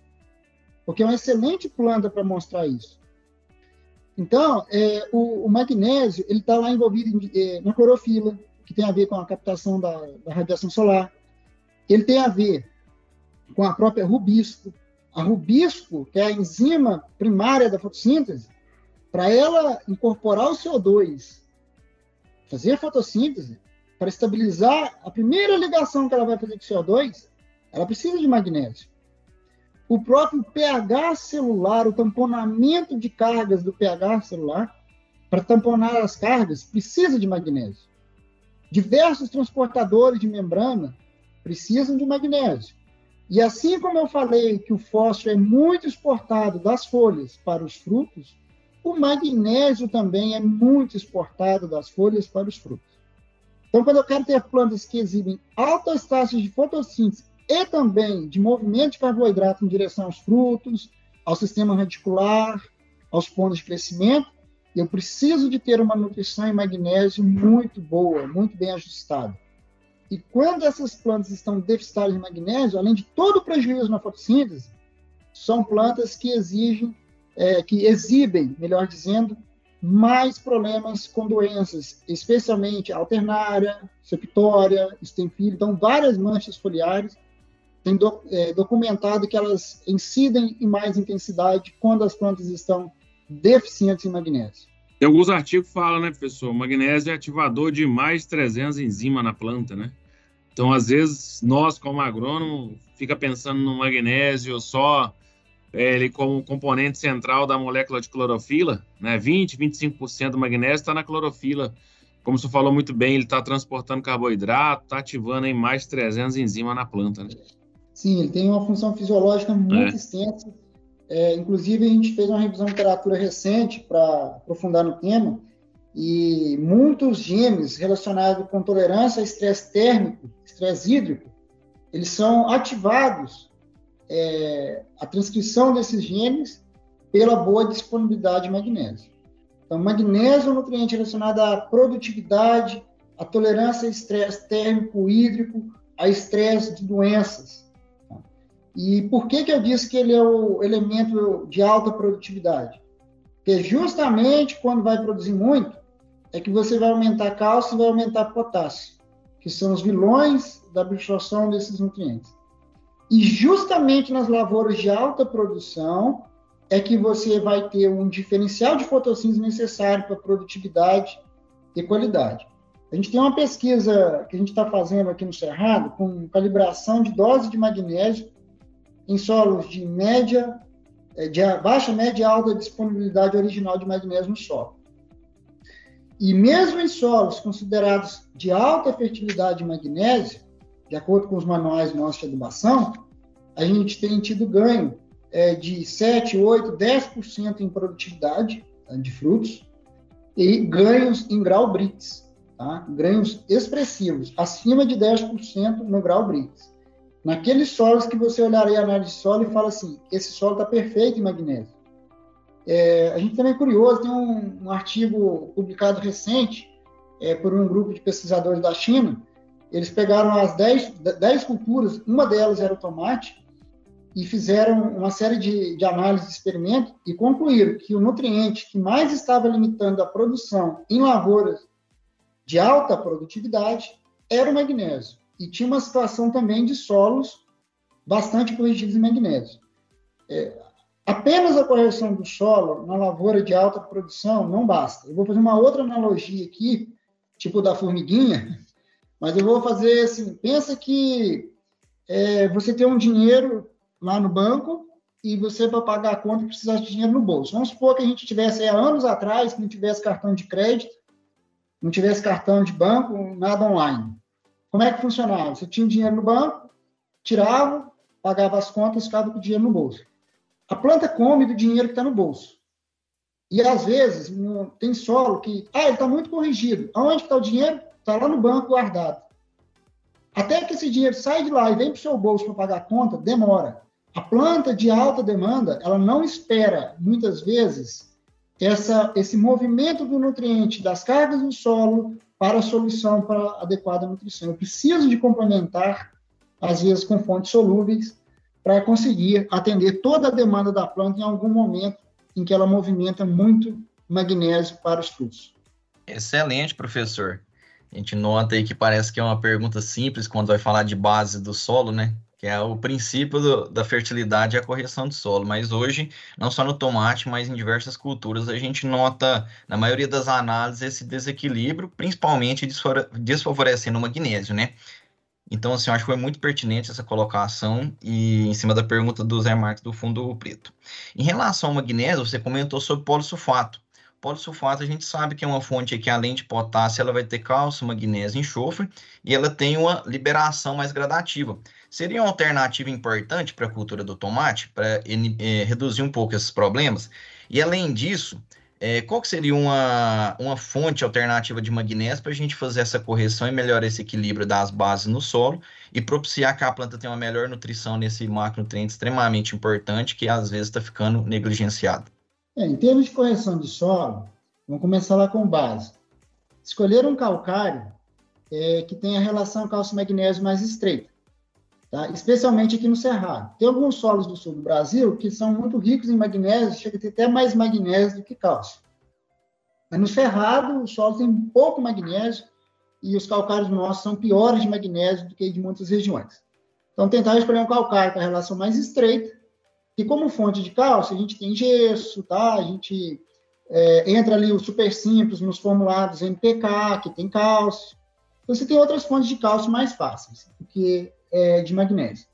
[SPEAKER 5] porque é uma excelente planta para mostrar isso. Então, é, o, o, magnésio ele está lá envolvido em, é, na clorofila, que tem a ver com a captação da, da, radiação solar. Ele tem a ver com a própria rubisco. A rubisco, que é a enzima primária da fotossíntese, para ela incorporar o CO2, fazer a fotossíntese, para estabilizar a primeira ligação que ela vai fazer com o CO2, ela precisa de magnésio. O próprio pH celular, o tamponamento de cargas do pH celular, para tamponar as cargas, precisa de magnésio. Diversos transportadores de membrana precisam de magnésio. E assim como eu falei que o fósforo é muito exportado das folhas para os frutos, o magnésio também é muito exportado das folhas para os frutos. Então, quando eu quero ter plantas que exibem altas taxas de fotossíntese e também de movimento de carboidrato em direção aos frutos, ao sistema radicular, aos pontos de crescimento, eu preciso de ter uma nutrição em magnésio muito boa, muito bem ajustada. E quando essas plantas estão deficitárias de magnésio, além de todo o prejuízo na fotossíntese, são plantas que exigem, é, que exibem, melhor dizendo, mais problemas com doenças, especialmente alternária, septória, estemfilho, então várias manchas foliares tem do, é, documentado que elas incidem em mais intensidade quando as plantas estão deficientes em magnésio.
[SPEAKER 2] Tem alguns artigos que falam, né, professor? Magnésio é ativador de mais de 300 enzimas na planta, né? Então, às vezes, nós, como agrônomo, fica pensando no magnésio só é, ele como componente central da molécula de clorofila, né? 20, 25% do magnésio está na clorofila. Como você falou muito bem, ele está transportando carboidrato, está ativando em mais de 300 enzimas na planta, né?
[SPEAKER 5] Sim, ele tem uma função fisiológica muito é. extensa. É, inclusive, a gente fez uma revisão de literatura recente para aprofundar no tema, e muitos genes relacionados com tolerância a estresse térmico, estresse hídrico, eles são ativados, é, a transcrição desses genes, pela boa disponibilidade de magnésio. Então, magnésio é um nutriente relacionado à produtividade, à tolerância a estresse térmico, hídrico, a estresse de doenças. E por que, que eu disse que ele é o elemento de alta produtividade? Porque justamente quando vai produzir muito, é que você vai aumentar cálcio e vai aumentar potássio, que são os vilões da absorção desses nutrientes. E justamente nas lavouras de alta produção é que você vai ter um diferencial de fotossíntese necessário para produtividade e qualidade. A gente tem uma pesquisa que a gente está fazendo aqui no Cerrado com calibração de dose de magnésio em solos de média, é, de baixa, média e alta disponibilidade original de magnésio no solo. E mesmo em solos considerados de alta fertilidade de magnésio, de acordo com os manuais nossos de adubação, a gente tem tido ganho é, de 7, 8, 10% em produtividade tá, de frutos e ganhos em grau Brix, tá? ganhos expressivos, acima de 10% no grau Brix. Naqueles solos que você olharia a análise de solo e fala assim, esse solo está perfeito em magnésio. É, a gente também é curioso, tem um, um artigo publicado recente é, por um grupo de pesquisadores da China, eles pegaram as 10, 10 culturas, uma delas era o tomate, e fizeram uma série de, de análises de experimento e concluíram que o nutriente que mais estava limitando a produção em lavouras de alta produtividade era o magnésio. E tinha uma situação também de solos bastante corrigidos em magnésio. É, apenas a correção do solo na lavoura de alta produção não basta. Eu vou fazer uma outra analogia aqui, tipo da formiguinha, mas eu vou fazer assim: pensa que é, você tem um dinheiro lá no banco e você, para pagar a conta, precisasse de dinheiro no bolso. Vamos supor que a gente tivesse há anos atrás, que não tivesse cartão de crédito, não tivesse cartão de banco, nada online. Como é que funcionava? Você tinha dinheiro no banco, tirava, pagava as contas, ficava com o dinheiro no bolso. A planta come do dinheiro que está no bolso. E às vezes tem solo que, ah, ele está muito corrigido. Aonde está o dinheiro? Está lá no banco guardado. Até que esse dinheiro sai de lá e vem para o seu bolso para pagar a conta, demora. A planta de alta demanda, ela não espera, muitas vezes, essa, esse movimento do nutriente das cargas do solo para a solução para adequada nutrição. Eu preciso de complementar, às vezes com fontes solúveis, para conseguir atender toda a demanda da planta em algum momento em que ela movimenta muito magnésio para os frutos.
[SPEAKER 3] Excelente, professor. A gente nota aí que parece que é uma pergunta simples quando vai falar de base do solo, né? Que é o princípio do, da fertilidade e a correção do solo. Mas hoje, não só no tomate, mas em diversas culturas, a gente nota, na maioria das análises, esse desequilíbrio, principalmente desfavorecendo o magnésio, né? Então, assim, eu acho que foi muito pertinente essa colocação e em cima da pergunta do Zé Marques do Fundo Preto. Em relação ao magnésio, você comentou sobre polissulfato. Polissulfato a gente sabe que é uma fonte que além de potássio, ela vai ter cálcio, magnésio enxofre e ela tem uma liberação mais gradativa. Seria uma alternativa importante para a cultura do tomate, para é, reduzir um pouco esses problemas? E além disso, é, qual que seria uma, uma fonte alternativa de magnésio para a gente fazer essa correção e melhorar esse equilíbrio das bases no solo e propiciar que a planta tenha uma melhor nutrição nesse macronutriente extremamente importante que às vezes está ficando negligenciado?
[SPEAKER 5] É, em termos de correção de solo, vamos começar lá com base. Escolher um calcário é, que tenha relação cálcio-magnésio mais estreita tá? especialmente aqui no Cerrado. Tem alguns solos do sul do Brasil que são muito ricos em magnésio, chega a ter até mais magnésio do que cálcio. Mas no Cerrado, o solo tem pouco magnésio e os calcários nossos são piores de magnésio do que de muitas regiões. Então, tentar escolher um calcário com a relação mais estreita, e como fonte de cálcio, a gente tem gesso, tá? A gente é, entra ali o super simples nos formulados MPK, que tem cálcio. Então, você tem outras fontes de cálcio mais fáceis, porque é, de magnésio.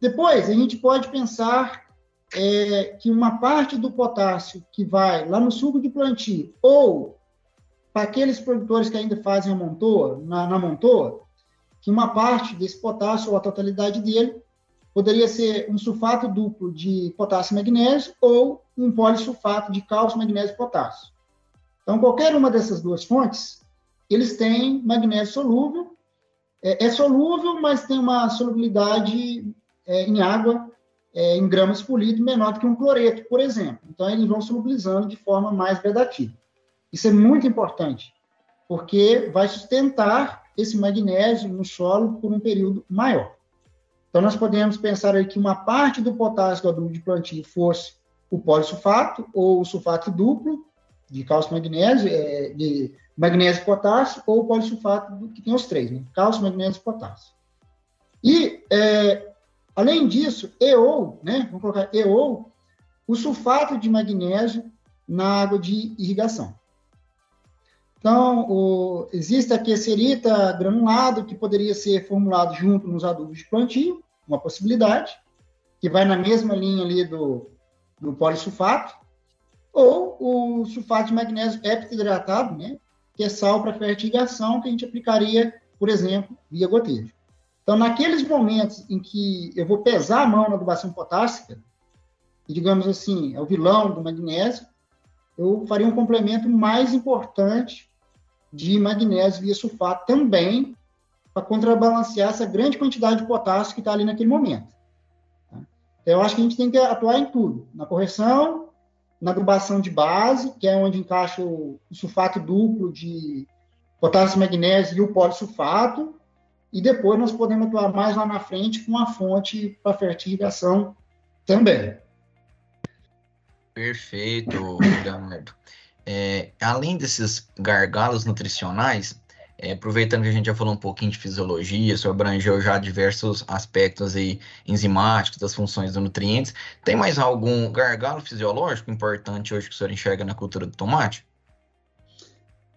[SPEAKER 5] Depois, a gente pode pensar é, que uma parte do potássio que vai lá no suco de plantio, ou para aqueles produtores que ainda fazem a montoa, na, na montoa, que uma parte desse potássio, ou a totalidade dele, poderia ser um sulfato duplo de potássio e magnésio, ou um polissulfato de cálcio, magnésio e potássio. Então, qualquer uma dessas duas fontes, eles têm magnésio solúvel é, é solúvel, mas tem uma solubilidade é, em água, é, em gramas por litro, menor do que um cloreto, por exemplo. Então, eles vão solubilizando de forma mais gradativa. Isso é muito importante, porque vai sustentar esse magnésio no solo por um período maior. Então, nós podemos pensar aí que uma parte do potássio do adubo de plantio fosse o polissulfato ou o sulfato duplo de cálcio magnésio, é, de magnésio e potássio, ou polissulfato, que tem os três, né? cálcio, magnésio e potássio. E, é, além disso, EO, né? vamos colocar EO, o sulfato de magnésio na água de irrigação. Então, o, existe a queserita granulado, que poderia ser formulado junto nos adubos de plantio, uma possibilidade, que vai na mesma linha ali do, do polissulfato, ou o sulfato de magnésio heptahidratado, né, que é sal para fertigação, que a gente aplicaria, por exemplo, via gotejo. Então, naqueles momentos em que eu vou pesar a mão na adubação potássica, e digamos assim, é o vilão do magnésio, eu faria um complemento mais importante de magnésio via sulfato também, para contrabalancear essa grande quantidade de potássio que está ali naquele momento. Tá? Então, eu acho que a gente tem que atuar em tudo, na correção, na adubação de base, que é onde encaixa o, o sulfato duplo de potássio, magnésio e o polisulfato, e depois nós podemos atuar mais lá na frente com a fonte para fertilização também.
[SPEAKER 3] Perfeito, Leonardo. É, além desses gargalos nutricionais, é, aproveitando que a gente já falou um pouquinho de fisiologia, isso abrangeu já diversos aspectos aí enzimáticos das funções dos nutrientes, tem mais algum gargalo fisiológico importante hoje que o senhor enxerga na cultura do tomate?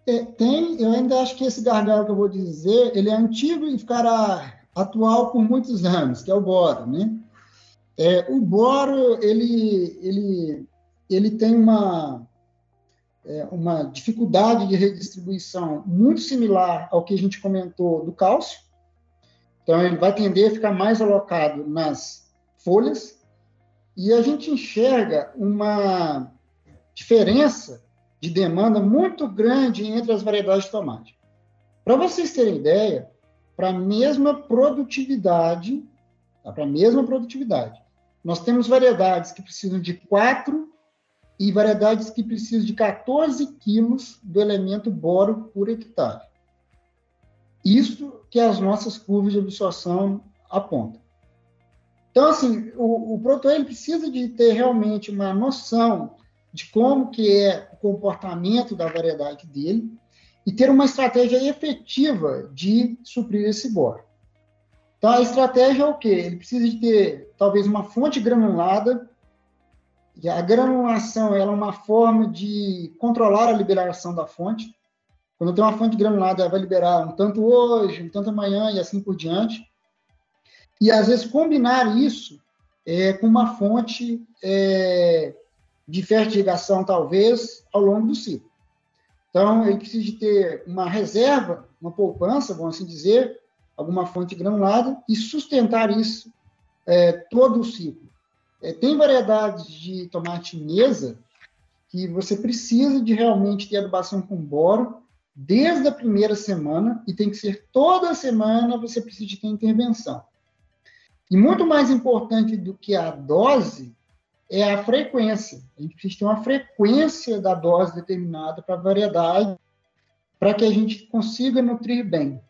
[SPEAKER 5] É, tem, eu ainda acho que esse gargalo que eu vou dizer, ele é antigo e ficará atual por muitos anos, que é o boro, né? É, o boro, ele, ele ele tem uma, é, uma dificuldade de redistribuição muito similar ao que a gente comentou do cálcio. Então, ele vai tender a ficar mais alocado nas folhas. E a gente enxerga uma diferença de demanda muito grande entre as variedades de tomate. Para vocês terem ideia, para a mesma produtividade, tá? para a mesma produtividade, nós temos variedades que precisam de 4 e variedades que precisam de 14 quilos do elemento boro por hectare. Isso que as nossas curvas de absorção apontam. Então, assim, o, o produtor ele precisa de ter realmente uma noção de como que é o comportamento da variedade dele e ter uma estratégia efetiva de suprir esse boro. Então, a estratégia é o quê? Ele precisa de ter, talvez, uma fonte granulada a granulação é uma forma de controlar a liberação da fonte. Quando tem uma fonte granulada, ela vai liberar um tanto hoje, um tanto amanhã e assim por diante. E às vezes combinar isso é, com uma fonte é, de fertilização, talvez, ao longo do ciclo. Então, ele precisa de ter uma reserva, uma poupança, vamos assim dizer, alguma fonte granulada, e sustentar isso é, todo o ciclo. É, tem variedades de tomate mesa que você precisa de realmente ter adubação com boro desde a primeira semana e tem que ser toda semana você precisa de ter intervenção. E muito mais importante do que a dose é a frequência. A gente precisa ter uma frequência da dose determinada para a variedade para que a gente consiga nutrir bem.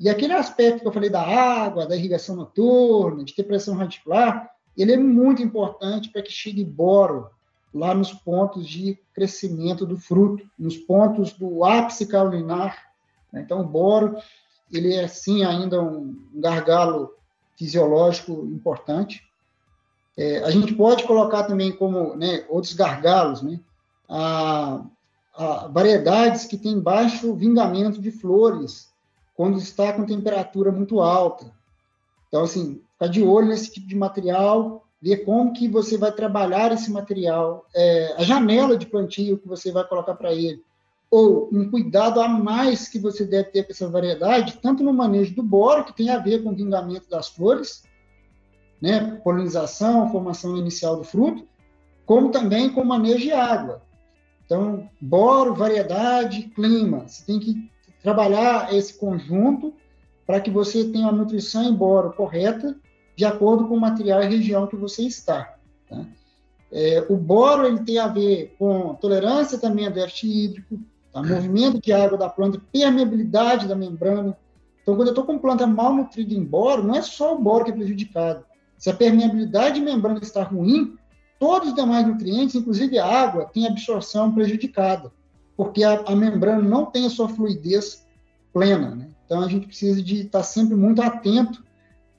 [SPEAKER 5] E aquele aspecto que eu falei da água, da irrigação noturna, de ter pressão radicular, ele é muito importante para que chegue boro lá nos pontos de crescimento do fruto, nos pontos do ápice caulinar. Né? Então, o boro, ele é, sim, ainda um gargalo fisiológico importante. É, a gente pode colocar também como né, outros gargalos, né, a, a variedades que têm baixo vingamento de flores, quando está com temperatura muito alta. Então, assim, ficar de olho nesse tipo de material, ver como que você vai trabalhar esse material, é, a janela de plantio que você vai colocar para ele, ou um cuidado a mais que você deve ter com essa variedade, tanto no manejo do boro, que tem a ver com o vingamento das flores, né, polinização, formação inicial do fruto, como também com o manejo de água. Então, boro, variedade, clima. Você tem que trabalhar esse conjunto para que você tenha a nutrição em boro correta de acordo com o material e região que você está. Tá? É, o boro ele tem a ver com tolerância também a déficit hídrico, tá? movimento de água da planta, permeabilidade da membrana. Então, quando eu estou com planta mal nutrida em boro, não é só o boro que é prejudicado. Se a permeabilidade de membrana está ruim, todos os demais nutrientes, inclusive a água, tem absorção prejudicada, porque a, a membrana não tem a sua fluidez plena. Né? Então, a gente precisa de estar sempre muito atento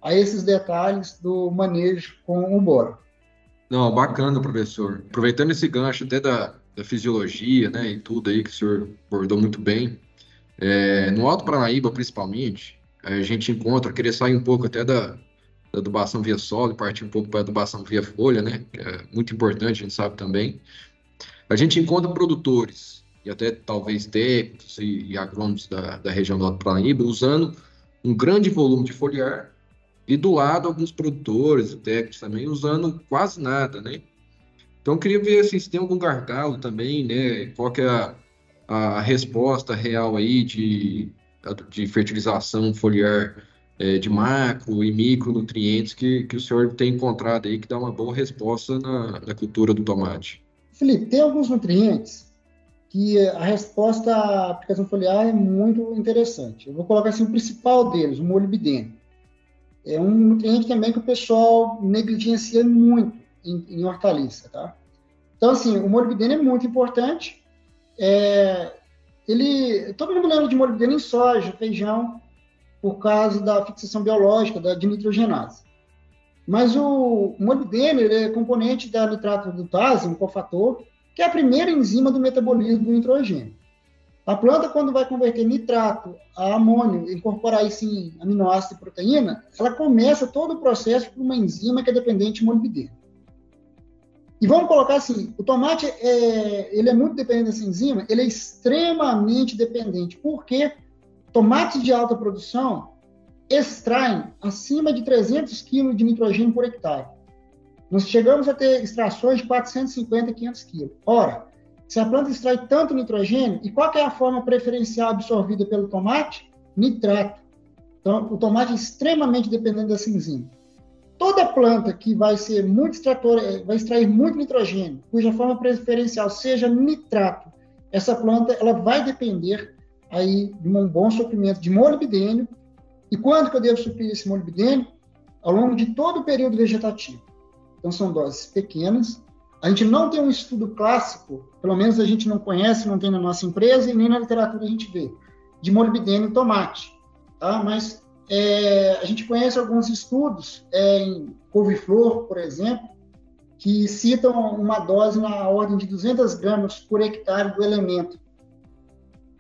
[SPEAKER 5] a esses detalhes do manejo com o boro.
[SPEAKER 4] Não, bacana, professor. Aproveitando esse gancho até da, da fisiologia, né, e tudo aí que o senhor abordou muito bem, é, no Alto Paranaíba, principalmente, a gente encontra, queria sair um pouco até da, da adubação via solo e partir um pouco para a adubação via folha, né, que é muito importante, a gente sabe também. A gente encontra produtores, e até talvez técnicos e, e agrônomos da, da região do Alto Paranaíba, usando um grande volume de foliar e do lado, alguns produtores, técnicos também, usando quase nada, né? Então, eu queria ver assim, se tem algum gargalo também, né? Qual que é a, a resposta real aí de de fertilização foliar é, de macro e micronutrientes que, que o senhor tem encontrado aí que dá uma boa resposta na, na cultura do tomate?
[SPEAKER 5] Felipe, tem alguns nutrientes que a resposta à aplicação foliar é muito interessante. Eu vou colocar assim o principal deles, o molibdênio. É um nutriente também que o pessoal negligencia muito em, em hortaliça, tá? Então, assim, o molibdênio é muito importante. É, ele, todo mundo lembra de molibdênio em soja, feijão, por causa da fixação biológica, da, nitrogenase. Mas o molibdênio é componente da nitrato glutase, um cofator, que é a primeira enzima do metabolismo do nitrogênio. A planta, quando vai converter nitrato a amônio, incorporar isso em aminoácido e proteína, ela começa todo o processo por uma enzima que é dependente de molibdênio. E vamos colocar assim, o tomate é, ele é muito dependente dessa enzima, ele é extremamente dependente. Porque Tomates de alta produção extraem acima de 300 kg de nitrogênio por hectare. Nós chegamos a ter extrações de 450 500 kg. Ora, se a planta extrai tanto nitrogênio, e qual é a forma preferencial absorvida pelo tomate? Nitrato. Então, o tomate é extremamente dependente dessa enzima. Toda planta que vai ser muito extrator, eh, vai extrair muito nitrogênio, cuja forma preferencial seja nitrato, essa planta ela vai depender aí de um bom suprimento de molibdênio. E quando que eu devo suprir esse molibdênio? Ao longo de todo o período vegetativo. Então, são doses pequenas. A gente não tem um estudo clássico, pelo menos a gente não conhece, não tem na nossa empresa e nem na literatura a gente vê, de molibdênio em tomate. Tá? Mas é, a gente conhece alguns estudos é, em couve-flor, por exemplo, que citam uma dose na ordem de 200 gramas por hectare do elemento.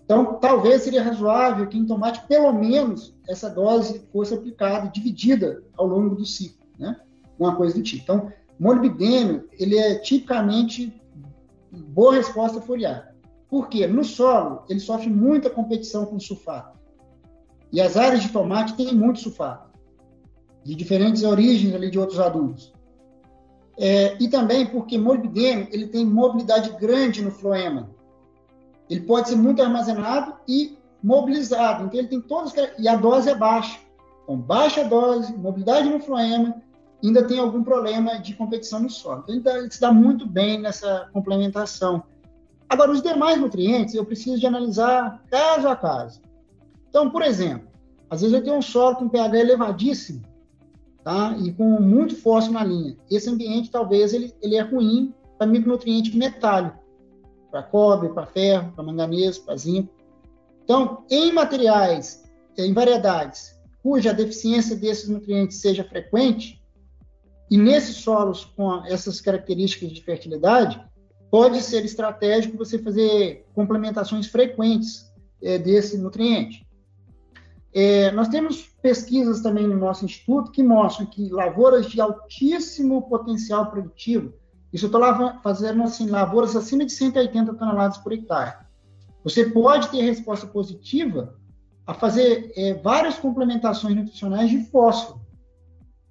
[SPEAKER 5] Então, talvez seria razoável que em tomate, pelo menos, essa dose fosse aplicada, dividida ao longo do ciclo, né? Uma coisa do tipo. Então, molibdênio, ele é tipicamente boa resposta foliar. Por quê? No solo, ele sofre muita competição com sulfato. E as áreas de tomate têm muito sulfato, de diferentes origens ali de outros adubos. É, e também porque molibdênio, ele tem mobilidade grande no floema. Ele pode ser muito armazenado e mobilizado. Então, ele tem todos. E a dose é baixa. Então, baixa dose, mobilidade no floema, ainda tem algum problema de competição no solo. Então, ele se dá muito bem nessa complementação. Agora, os demais nutrientes, eu preciso de analisar caso a caso. Então, por exemplo, às vezes eu tenho um solo com pH elevadíssimo, tá? E com muito fósforo na linha. Esse ambiente, talvez, ele, ele é ruim para micronutriente metálico para cobre, para ferro, para manganês, para zinco. Então, em materiais, em variedades cuja deficiência desses nutrientes seja frequente, e nesses solos com essas características de fertilidade, pode ser estratégico você fazer complementações frequentes é, desse nutriente. É, nós temos pesquisas também no nosso instituto que mostram que lavouras de altíssimo potencial produtivo isso eu estou fazendo assim, lavouras acima de 180 toneladas por hectare. Você pode ter resposta positiva a fazer é, várias complementações nutricionais de fósforo.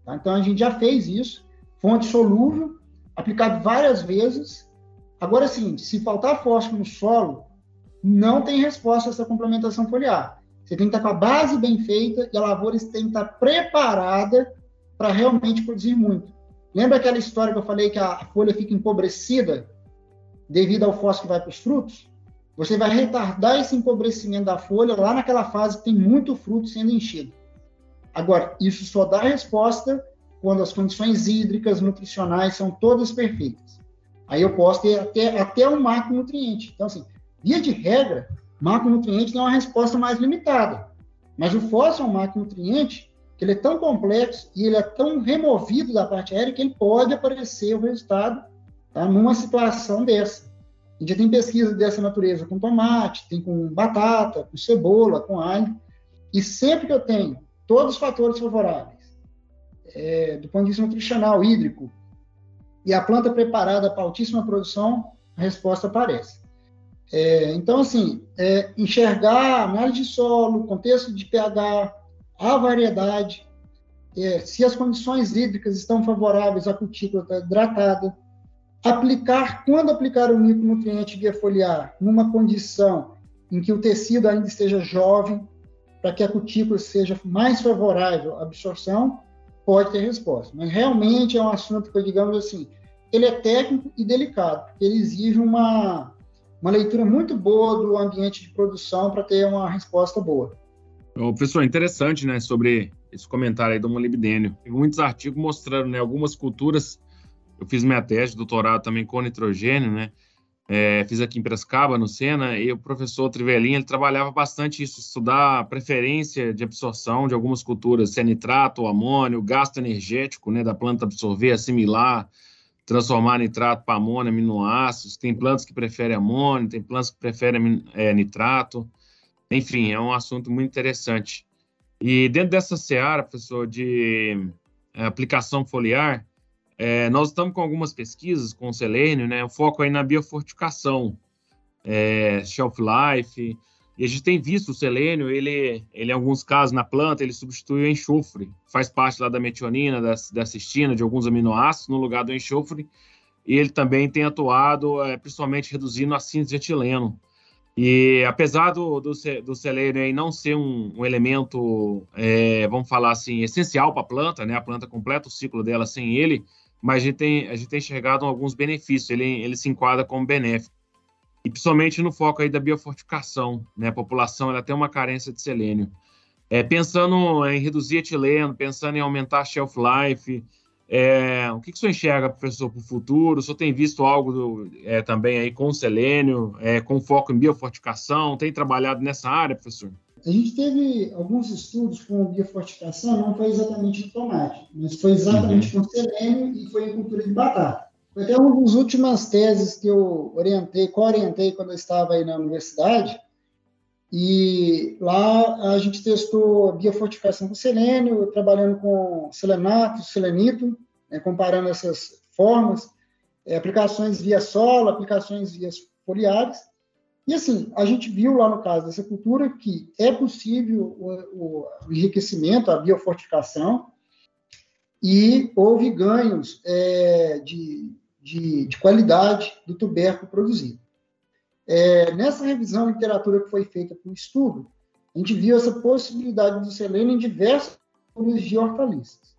[SPEAKER 5] Tá? Então, a gente já fez isso, fonte solúvel, aplicado várias vezes. Agora, sim, se faltar fósforo no solo, não tem resposta essa complementação foliar. Você tem que estar com a base bem feita e a lavoura tem que estar preparada para realmente produzir muito. Lembra aquela história que eu falei que a folha fica empobrecida devido ao fósforo que vai para os frutos? Você vai retardar esse empobrecimento da folha lá naquela fase que tem muito fruto sendo enchido. Agora, isso só dá resposta quando as condições hídricas, nutricionais são todas perfeitas. Aí eu posso ter até, até um macronutriente. Então, assim, via de regra, macronutriente tem uma resposta mais limitada. Mas o fósforo é um macronutriente que ele é tão complexo e ele é tão removido da parte aérea que ele pode aparecer o resultado tá, numa situação dessa. A gente já tem pesquisa dessa natureza com tomate, tem com batata, com cebola, com alho, e sempre que eu tenho todos os fatores favoráveis, é, do ponto de vista nutricional, hídrico, e a planta preparada para altíssima produção, a resposta aparece. É, então, assim, é, enxergar análise de solo, contexto de pH, a variedade, é, se as condições hídricas estão favoráveis à cutícula hidratada, aplicar, quando aplicar o micronutriente via foliar, numa condição em que o tecido ainda esteja jovem, para que a cutícula seja mais favorável à absorção, pode ter resposta. Mas realmente é um assunto que, digamos assim, ele é técnico e delicado, porque ele exige uma, uma leitura muito boa do ambiente de produção para ter uma resposta boa.
[SPEAKER 2] Ô, professor, interessante, né, sobre esse comentário aí do molibdênio. Tem muitos artigos mostrando, né, algumas culturas, eu fiz minha tese de doutorado também com nitrogênio, né, é, fiz aqui em Prescaba, no Sena, e o professor Trivelin, ele trabalhava bastante isso, estudar a preferência de absorção de algumas culturas, se é nitrato, amônio, gasto energético, né, da planta absorver, assimilar, transformar nitrato para amônio, aminoácidos, tem plantas que preferem amônio, tem plantas que preferem é, nitrato, enfim, é um assunto muito interessante. E dentro dessa seara, professor, de é, aplicação foliar, é, nós estamos com algumas pesquisas com o selênio, né? O foco aí na biofortificação, é, shelf life. E a gente tem visto o selênio, ele, ele em alguns casos na planta, ele substitui o enxofre, faz parte lá da metionina, da, da cistina, de alguns aminoácidos no lugar do enxofre. E ele também tem atuado, é, principalmente reduzindo a síntese de etileno. E apesar do, do, do selênio aí não ser um, um elemento, é, vamos falar assim, essencial para a planta, né? A planta completa o ciclo dela sem ele, mas a gente tem, a gente tem enxergado alguns benefícios, ele, ele se enquadra como benéfico. E principalmente no foco aí da biofortificação, né? A população ela tem uma carência de selênio. É, pensando em reduzir etileno, pensando em aumentar a shelf life, é, o que, que o senhor enxerga, professor, para o futuro? O senhor tem visto algo do, é, também aí com selênio, é, com foco em biofortificação? Tem trabalhado nessa área, professor?
[SPEAKER 5] A gente teve alguns estudos com biofortificação, não foi exatamente de tomate, mas foi exatamente uhum. com selênio e foi em cultura de batata. Foi até uma das últimas teses que eu orientei, co-orientei quando eu estava aí na universidade, e lá a gente testou biofortificação com selênio, trabalhando com selenato, selenito, né, comparando essas formas, é, aplicações via solo, aplicações via foliares, e assim, a gente viu lá no caso dessa cultura que é possível o, o enriquecimento, a biofortificação, e houve ganhos é, de, de, de, qualidade do tubérculo produzido. É, nessa revisão de literatura que foi feita para o estudo, a gente viu essa possibilidade do selênio em diversos culturas de hortaliças.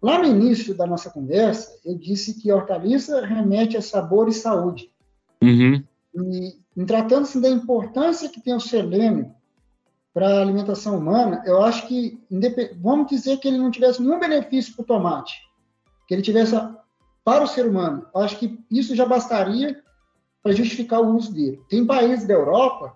[SPEAKER 5] Lá no início da nossa conversa, eu disse que hortaliça remete a sabor e saúde.
[SPEAKER 2] Uhum.
[SPEAKER 5] E, em tratando-se da importância que tem o selênio para a alimentação humana, eu acho que, vamos dizer que ele não tivesse nenhum benefício para o tomate, que ele tivesse para o ser humano, eu acho que isso já bastaria para justificar o uso dele. Tem países da Europa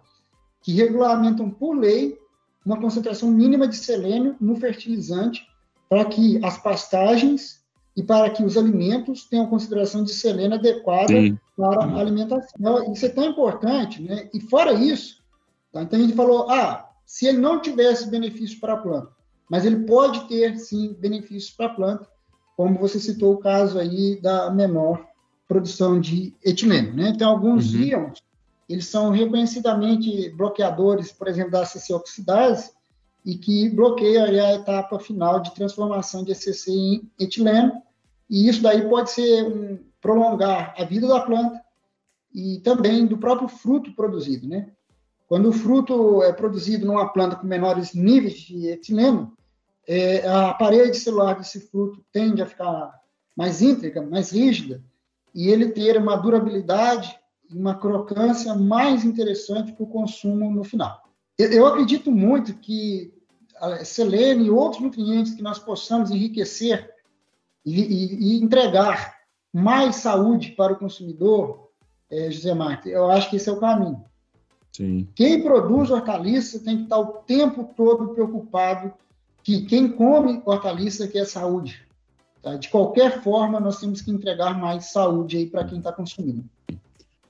[SPEAKER 5] que regulamentam por lei uma concentração mínima de selênio no fertilizante para que as pastagens e para que os alimentos tenham consideração de selênio adequada Sim. para a alimentação. Isso é tão importante, né? E fora isso, tá? então a gente falou, ah, se ele não tivesse benefício para a planta, mas ele pode ter sim benefícios para a planta, como você citou o caso aí da menor produção de etileno, né? Então alguns uhum. íons, eles são reconhecidamente bloqueadores, por exemplo, da ACC oxidase, e que bloqueia a etapa final de transformação de ACC em etileno, e isso daí pode ser um, prolongar a vida da planta e também do próprio fruto produzido, né? Quando o fruto é produzido numa planta com menores níveis de etileno, é, a parede celular desse fruto tende a ficar mais íntegra, mais rígida, e ele ter uma durabilidade e uma crocância mais interessante para o consumo no final. Eu, acredito muito que selênio e outros nutrientes que nós possamos enriquecer e, e, e entregar mais saúde para o consumidor, é, José Marques, eu acho que esse é o caminho.
[SPEAKER 2] Sim.
[SPEAKER 5] Quem produz hortaliça tem que estar o tempo todo preocupado que quem come hortaliça quer saúde. Tá? De qualquer forma, nós temos que entregar mais saúde aí para quem está consumindo.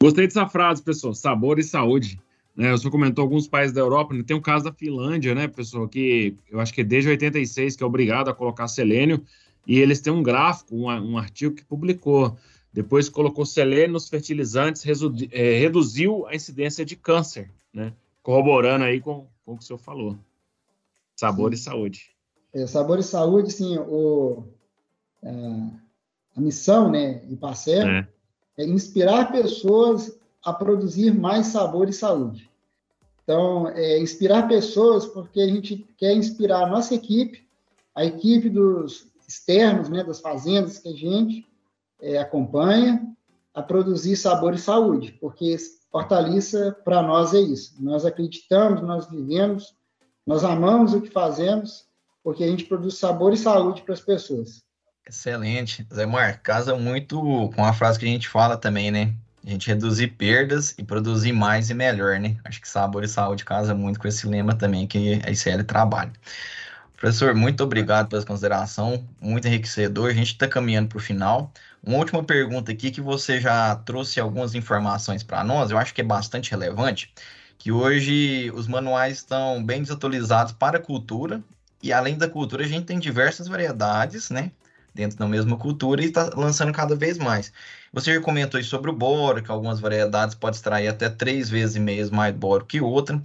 [SPEAKER 2] Gostei dessa frase, pessoal. Sabor e saúde. Né, o senhor comentou alguns países da Europa, né? tem o caso da Finlândia, né, pessoal, que eu acho que é desde 86 que é obrigado a colocar selênio, e eles têm um gráfico, um, um artigo que publicou. Depois colocou selênio nos fertilizantes, é, reduziu a incidência de câncer, né? Corroborando aí com, com o que o senhor falou. Sabor sim. e saúde.
[SPEAKER 5] É, sabor e saúde, sim, o, a, é, a missão, né, e parceiro, é. é inspirar pessoas a produzir mais sabor e saúde. Então, é, inspirar pessoas, porque a gente quer inspirar a nossa equipe, a equipe dos externos, né, das fazendas que a gente é, acompanha, a produzir sabor e saúde, porque hortaliça, para nós, é isso. Nós acreditamos, nós vivemos, nós amamos o que fazemos, porque a gente produz sabor e saúde para as pessoas.
[SPEAKER 3] Excelente. Zé Mar, casa muito com a frase que a gente fala também, né? A gente reduzir perdas e produzir mais e melhor, né? Acho que sabor e saúde casa muito com esse lema também que a ICL trabalha. Professor, muito obrigado pela consideração, muito enriquecedor. A gente está caminhando para o final. Uma última pergunta aqui que você já trouxe algumas informações para nós, eu acho que é bastante relevante, que hoje os manuais estão bem desatualizados para a cultura, e além da cultura, a gente tem diversas variedades, né? Dentro da mesma cultura e está lançando cada vez mais. Você já comentou sobre o boro, que algumas variedades podem extrair até três vezes e meio mais boro que outra.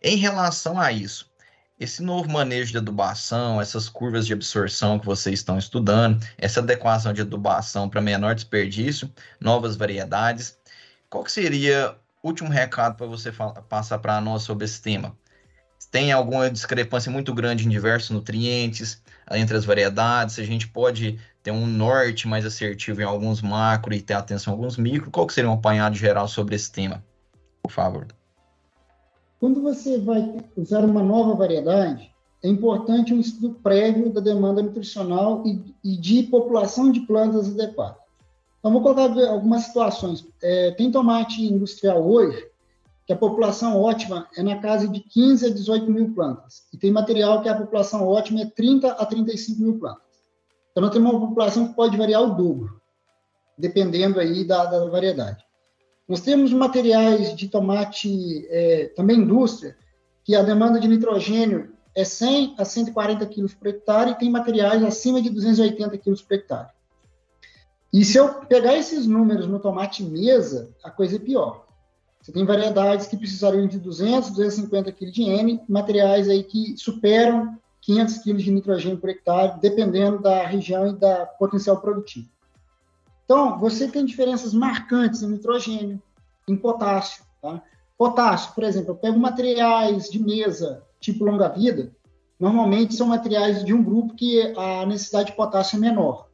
[SPEAKER 3] Em relação a isso, esse novo manejo de adubação, essas curvas de absorção que vocês estão estudando, essa adequação de adubação para menor desperdício, novas variedades, qual que seria o último recado para você passar para nós sobre esse tema? Tem alguma discrepância muito grande em diversos nutrientes entre as variedades? A gente pode ter um norte mais assertivo em alguns macro e ter atenção a alguns micro? Qual que seria um apanhado geral sobre esse tema? Por favor.
[SPEAKER 5] Quando você vai usar uma nova variedade, é importante um estudo prévio da demanda nutricional e, e de população de plantas adequada. Então, vou colocar algumas situações. É, tem tomate industrial hoje, que a população ótima é na casa de 15 a 18 mil plantas. E tem material que a população ótima é 30 a 35 mil plantas. Então, nós temos uma população que pode variar o dobro, dependendo aí da, da variedade. Nós temos materiais de tomate, é, também indústria, que a demanda de nitrogênio é 100 a 140 quilos por hectare e tem materiais acima de 280 quilos por hectare. E se eu pegar esses números no tomate mesa, a coisa é pior. Você tem variedades que precisariam de 200, 250 quilos de N, materiais aí que superam 500 quilos de nitrogênio por hectare, dependendo da região e da potencial produtivo. Então, você tem diferenças marcantes em nitrogênio, em potássio. Tá? Potássio, por exemplo, eu pego materiais de mesa tipo longa-vida, normalmente são materiais de um grupo que a necessidade de potássio é menor.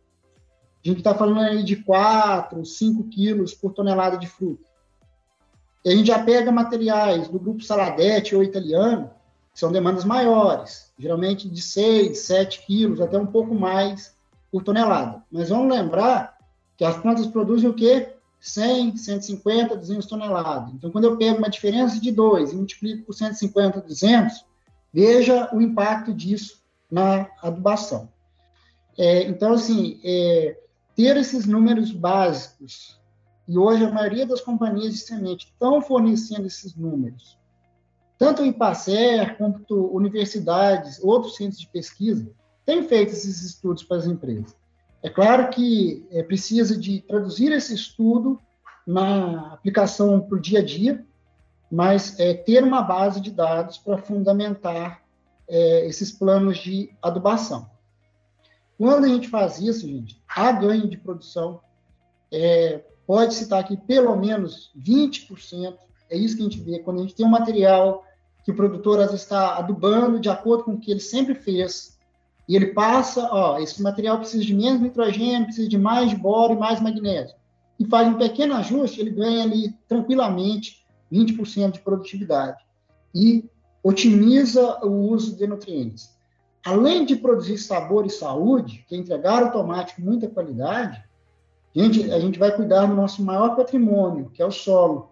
[SPEAKER 5] A gente está falando aí de 4, 5 quilos por tonelada de fruta. E a gente já pega materiais do grupo Saladete ou italiano, que são demandas maiores, geralmente de 6, 7 quilos, até um pouco mais por tonelada. Mas vamos lembrar que as plantas produzem o quê? 100, 150, 200 toneladas. Então, quando eu pego uma diferença de 2 e multiplico por 150, 200, veja o impacto disso na adubação. É, então, assim, é, ter esses números básicos, e hoje a maioria das companhias de semente estão fornecendo esses números, tanto o IPACER quanto universidades, outros centros de pesquisa, têm feito esses estudos para as empresas. É claro que é, precisa de traduzir esse estudo na aplicação para o dia a dia, mas é, ter uma base de dados para fundamentar é, esses planos de adubação. Quando a gente faz isso, gente, há ganho de produção, é, pode citar aqui pelo menos 20%, é isso que a gente vê, quando a gente tem um material que o produtor às vezes está adubando de acordo com o que ele sempre fez, e ele passa, ó, esse material precisa de menos nitrogênio, precisa de mais boro e mais magnésio. E faz um pequeno ajuste, ele ganha ali tranquilamente 20% de produtividade. E otimiza o uso de nutrientes. Além de produzir sabor e saúde, que é entregar o tomate com muita qualidade, gente, a gente vai cuidar do nosso maior patrimônio, que é o solo,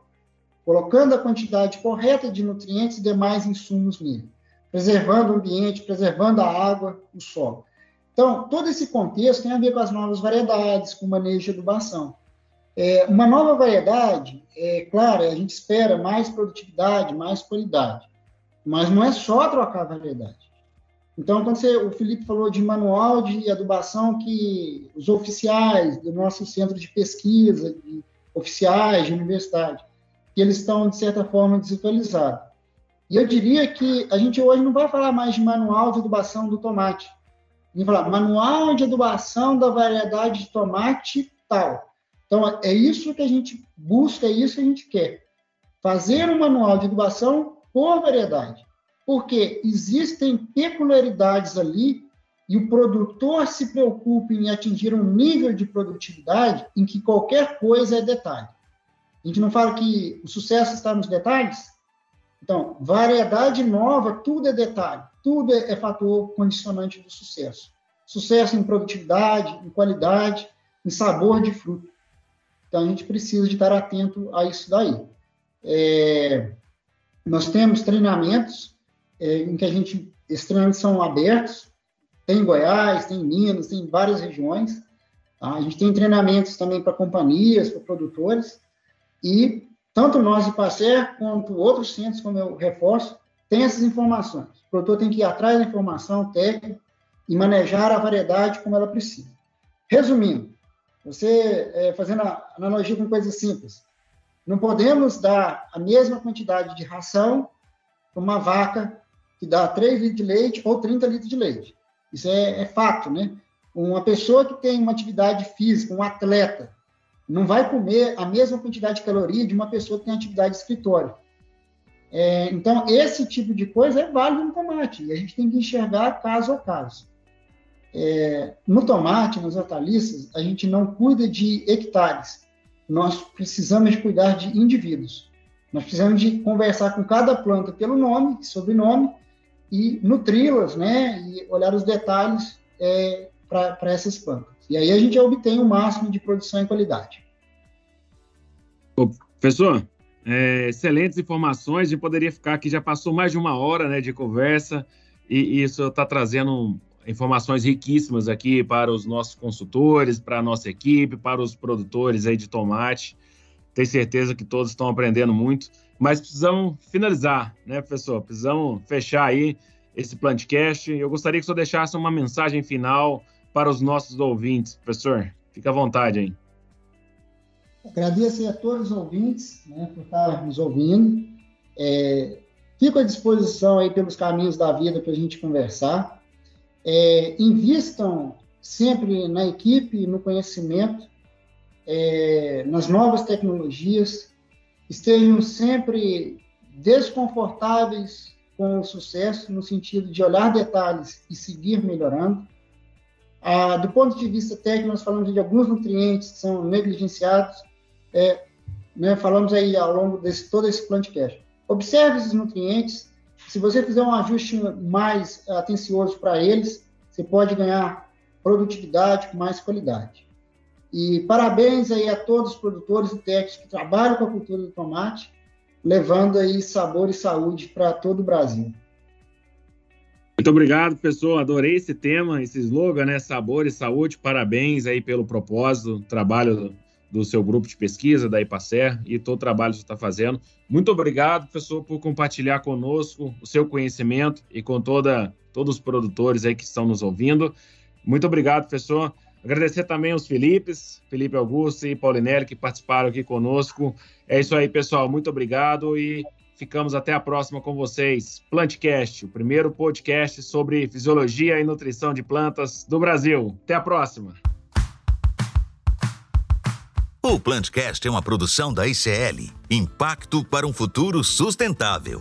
[SPEAKER 5] colocando a quantidade correta de nutrientes e demais insumos nele preservando o ambiente, preservando a água, o solo. Então, todo esse contexto tem a ver com as novas variedades, com o manejo de adubação. É, uma nova variedade, é claro, a gente espera mais produtividade, mais qualidade, mas não é só trocar a variedade. Então, quando você, o Felipe falou de manual de adubação que os oficiais do nosso centro de pesquisa, de oficiais de universidade, que eles estão, de certa forma, desatualizados. E eu diria que a gente hoje não vai falar mais de manual de adubação do tomate. A gente vai falar manual de adubação da variedade de tomate tal. Então, é isso que a gente busca, é isso que a gente quer. Fazer um manual de adubação por variedade, porque existem peculiaridades ali e o produtor se preocupa em atingir um nível de produtividade em que qualquer coisa é detalhe. A gente não fala que o sucesso está nos detalhes? Então, variedade nova, tudo é detalhe, tudo é, é fator condicionante do sucesso. Sucesso em produtividade, em qualidade, em sabor de fruto. Então, a gente precisa de estar atento a isso daí. É, nós temos treinamentos é, em que a gente, esses treinamentos são abertos, tem em Goiás, tem em Minas, tem em várias regiões. Tá? A gente tem treinamentos também para companhias, para produtores, e tanto nós de Passer quanto outros centros, como eu reforço, tem essas informações. O produtor tem que ir atrás da informação técnica e manejar a variedade como ela precisa. Resumindo, você é, fazendo a analogia com coisas simples, não podemos dar a mesma quantidade de ração para uma vaca que dá 3 litros de leite ou 30 litros de leite. Isso é, é fato, né? Uma pessoa que tem uma atividade física, um atleta, não vai comer a mesma quantidade de caloria de uma pessoa que tem atividade de escritório. É, então, esse tipo de coisa é válido no tomate, e a gente tem que enxergar caso a caso. É, no tomate, nas hortaliças, a gente não cuida de hectares, nós precisamos cuidar de indivíduos. Nós precisamos de conversar com cada planta pelo nome, sobrenome, e nutri-las, né, e olhar os detalhes é, para essas plantas. E aí a gente obtém o máximo de produção e qualidade.
[SPEAKER 2] Ô, professor, é, excelentes informações. A gente poderia ficar aqui, já passou mais de uma hora né, de conversa, e, e isso está trazendo informações riquíssimas aqui para os nossos consultores, para a nossa equipe, para os produtores aí de tomate. Tenho certeza que todos estão aprendendo muito, mas precisamos finalizar, né, professor? Precisamos fechar aí esse plantcast. Eu gostaria que o senhor deixasse uma mensagem final para os nossos ouvintes. Professor, fica à vontade aí.
[SPEAKER 5] Agradeço a todos os ouvintes né, por estar nos ouvindo. É, fico à disposição aí pelos caminhos da vida para a gente conversar. É, invistam sempre na equipe, no conhecimento, é, nas novas tecnologias. Estejam sempre desconfortáveis com o sucesso, no sentido de olhar detalhes e seguir melhorando. Ah, do ponto de vista técnico, nós falamos de alguns nutrientes que são negligenciados, é, né, falamos aí ao longo desse todo esse plantcast. Observe esses nutrientes, se você fizer um ajuste mais atencioso para eles, você pode ganhar produtividade com mais qualidade. E parabéns aí a todos os produtores e técnicos que trabalham com a cultura do tomate, levando aí sabor e saúde para todo o Brasil.
[SPEAKER 2] Muito obrigado, professor. Adorei esse tema, esse slogan, né? Sabor e saúde. Parabéns aí pelo propósito, trabalho do seu grupo de pesquisa, da IPACER, e todo o trabalho que você está fazendo. Muito obrigado, professor, por compartilhar conosco o seu conhecimento e com toda, todos os produtores aí que estão nos ouvindo. Muito obrigado, professor. Agradecer também aos Filipes, Felipe Augusto e Paulinelli, que participaram aqui conosco. É isso aí, pessoal. Muito obrigado e Ficamos até a próxima com vocês. Plantcast, o primeiro podcast sobre fisiologia e nutrição de plantas do Brasil. Até a próxima.
[SPEAKER 1] O Plantcast é uma produção da ICL Impacto para um Futuro Sustentável.